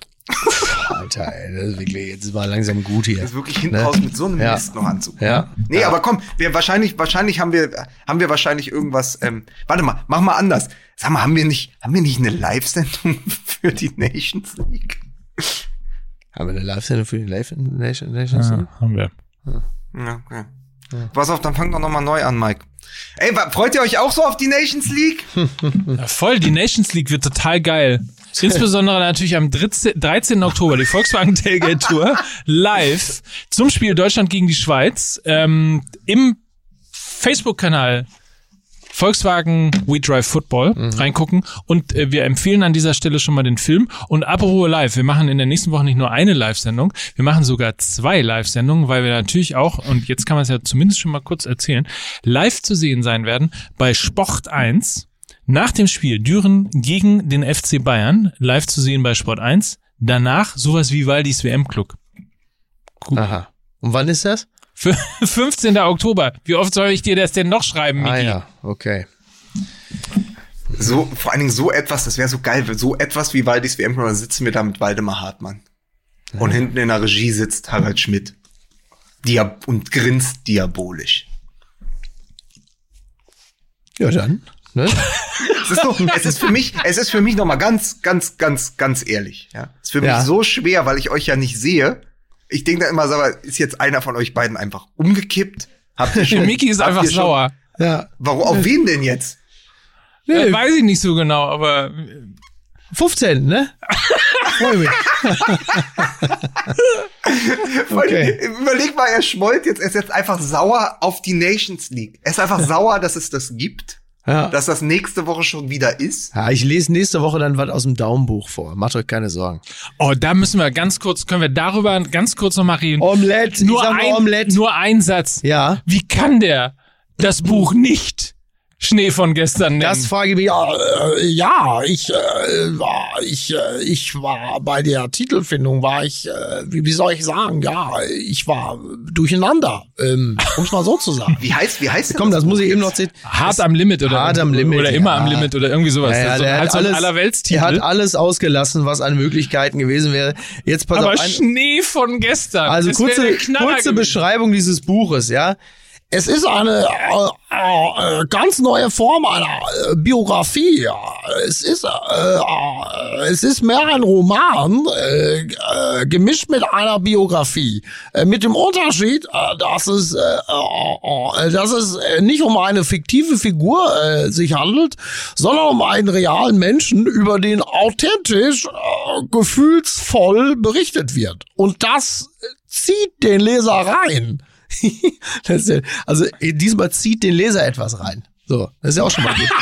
Alter, ey, das ist wirklich, jetzt ist mal langsam gut hier. Das ist wirklich hinten Ne? raus mit so einem Ja. Mist noch anzugucken. Ja. Nee, aber komm, wir wahrscheinlich, wahrscheinlich haben wir, haben wir wahrscheinlich irgendwas, ähm, warte mal, mach mal anders. Sag mal, haben wir nicht, haben wir nicht eine Live-Sendung für die Nations League? Haben wir eine Live-Sendung für die Live Nation, Nations League? haben wir. Ja, okay. Pass auf, dann fang doch noch mal neu an, Mike. Ey, freut ihr euch auch so auf die Nations League? Ja, voll, die Nations League wird total geil. Insbesondere natürlich am 13. 13. Oktober, die Volkswagen Tailgate Tour, live zum Spiel Deutschland gegen die Schweiz ähm, im Facebook-Kanal Volkswagen We Drive Football reingucken und äh, wir empfehlen an dieser Stelle schon mal den Film und apropos live, wir machen in der nächsten Woche nicht nur eine Live-Sendung, wir machen sogar zwei Live-Sendungen, weil wir natürlich auch, und jetzt kann man es ja zumindest schon mal kurz erzählen, live zu sehen sein werden bei Sport 1 nach dem Spiel Düren gegen den FC Bayern, live zu sehen bei Sport 1, danach sowas wie Waldis WM-Club. Aha. Und wann ist das? Für 15. Oktober. Wie oft soll ich dir das denn noch schreiben, Miki? Ah ja, okay. So, vor allen Dingen so etwas, das wäre so geil, so etwas wie Waldis WM, da sitzen wir da mit Waldemar Hartmann. Und hinten in der Regie sitzt Harald Schmidt. Diab und grinst diabolisch. Ja, dann. Ne? Es ist, so, es ist für mich, es ist für mich noch mal ganz, ganz, ganz, ganz ehrlich. Ja, es ist für mich Ja. so schwer, weil ich euch ja nicht sehe. Ich denke da immer, sag ist jetzt einer von euch beiden einfach umgekippt? Habt ihr schon? Miki ist einfach schon- sauer. Ja. Warum? Auf wen denn jetzt? Äh, weiß ich nicht so genau, aber 15, ne? Freu mich. Okay. Überleg mal, er schmollt jetzt, er ist jetzt einfach sauer auf die Nations League. Er ist einfach sauer, dass es das gibt, Ja. dass das nächste Woche schon wieder ist. ja. Ich lese nächste Woche dann was aus dem Daumenbuch vor. Macht euch keine Sorgen. oh, da müssen wir ganz kurz, können wir darüber ganz kurz noch mal reden. Omelette. nur, ich sag ein, Omelette. nur ein Satz. Ja. Wie kann der das Buch nicht Schnee von gestern nennen? Das frage ich mich. Äh, ja, ich, äh, war, ich, äh, ich war bei der Titelfindung, war ich, äh, wie, wie soll ich sagen, ja, ich war durcheinander, ähm, um es mal so zu sagen. Wie heißt, wie heißt Komm, das muss Buch ich eben noch sehen. Hart am Limit oder Hart am Limit, oder immer ja. am Limit oder irgendwie sowas. Ja, ja, also, der halt hat so alles, Allerweltstitel. er hat alles ausgelassen, was an Möglichkeiten gewesen wäre. Jetzt pass aber auf. Ein, Schnee von gestern. also Das kurze, der kurze. Beschreibung dieses Buches, ja. Es ist eine äh, äh, ganz neue Form einer äh, Biografie. Es ist äh, äh, es ist mehr ein Roman äh, gemischt mit einer Biografie. Mit dem Unterschied, dass es dass es nicht um eine fiktive Figur sich handelt, sondern um einen realen Menschen, über den authentisch, gefühlsvoll berichtet wird. Und das zieht den Leser rein. das ja, also diesmal zieht den Leser etwas rein. So, das ist ja auch schon mal gut.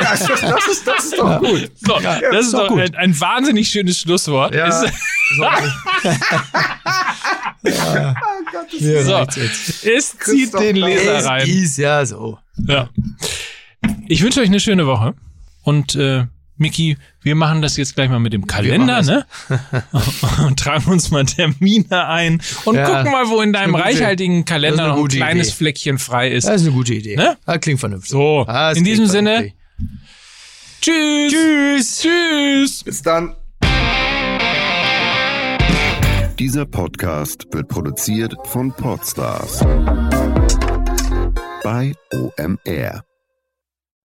Ja, das, ist, das, ist, das ist doch gut. So, das ist doch doch gut. ein, ein wahnsinnig schönes Schlusswort. Ja. Ist, Ja, so, jetzt, jetzt. es zieht den Leser Es rein. ist ja so. Ja. Ich wünsche euch eine schöne Woche. Und äh, Miki, wir machen das jetzt gleich mal mit dem Kalender, ne? und tragen uns mal Termine ein und Ja, gucken mal, wo in deinem reichhaltigen das Kalender noch ein kleines Idee. Fleckchen frei ist. Das ist eine gute Idee. Ne? Ah, klingt vernünftig. So, das in diesem Sinne, tschüss. Tschüss. Tschüss. Bis dann. Dieser Podcast wird produziert von Podstars bei OMR.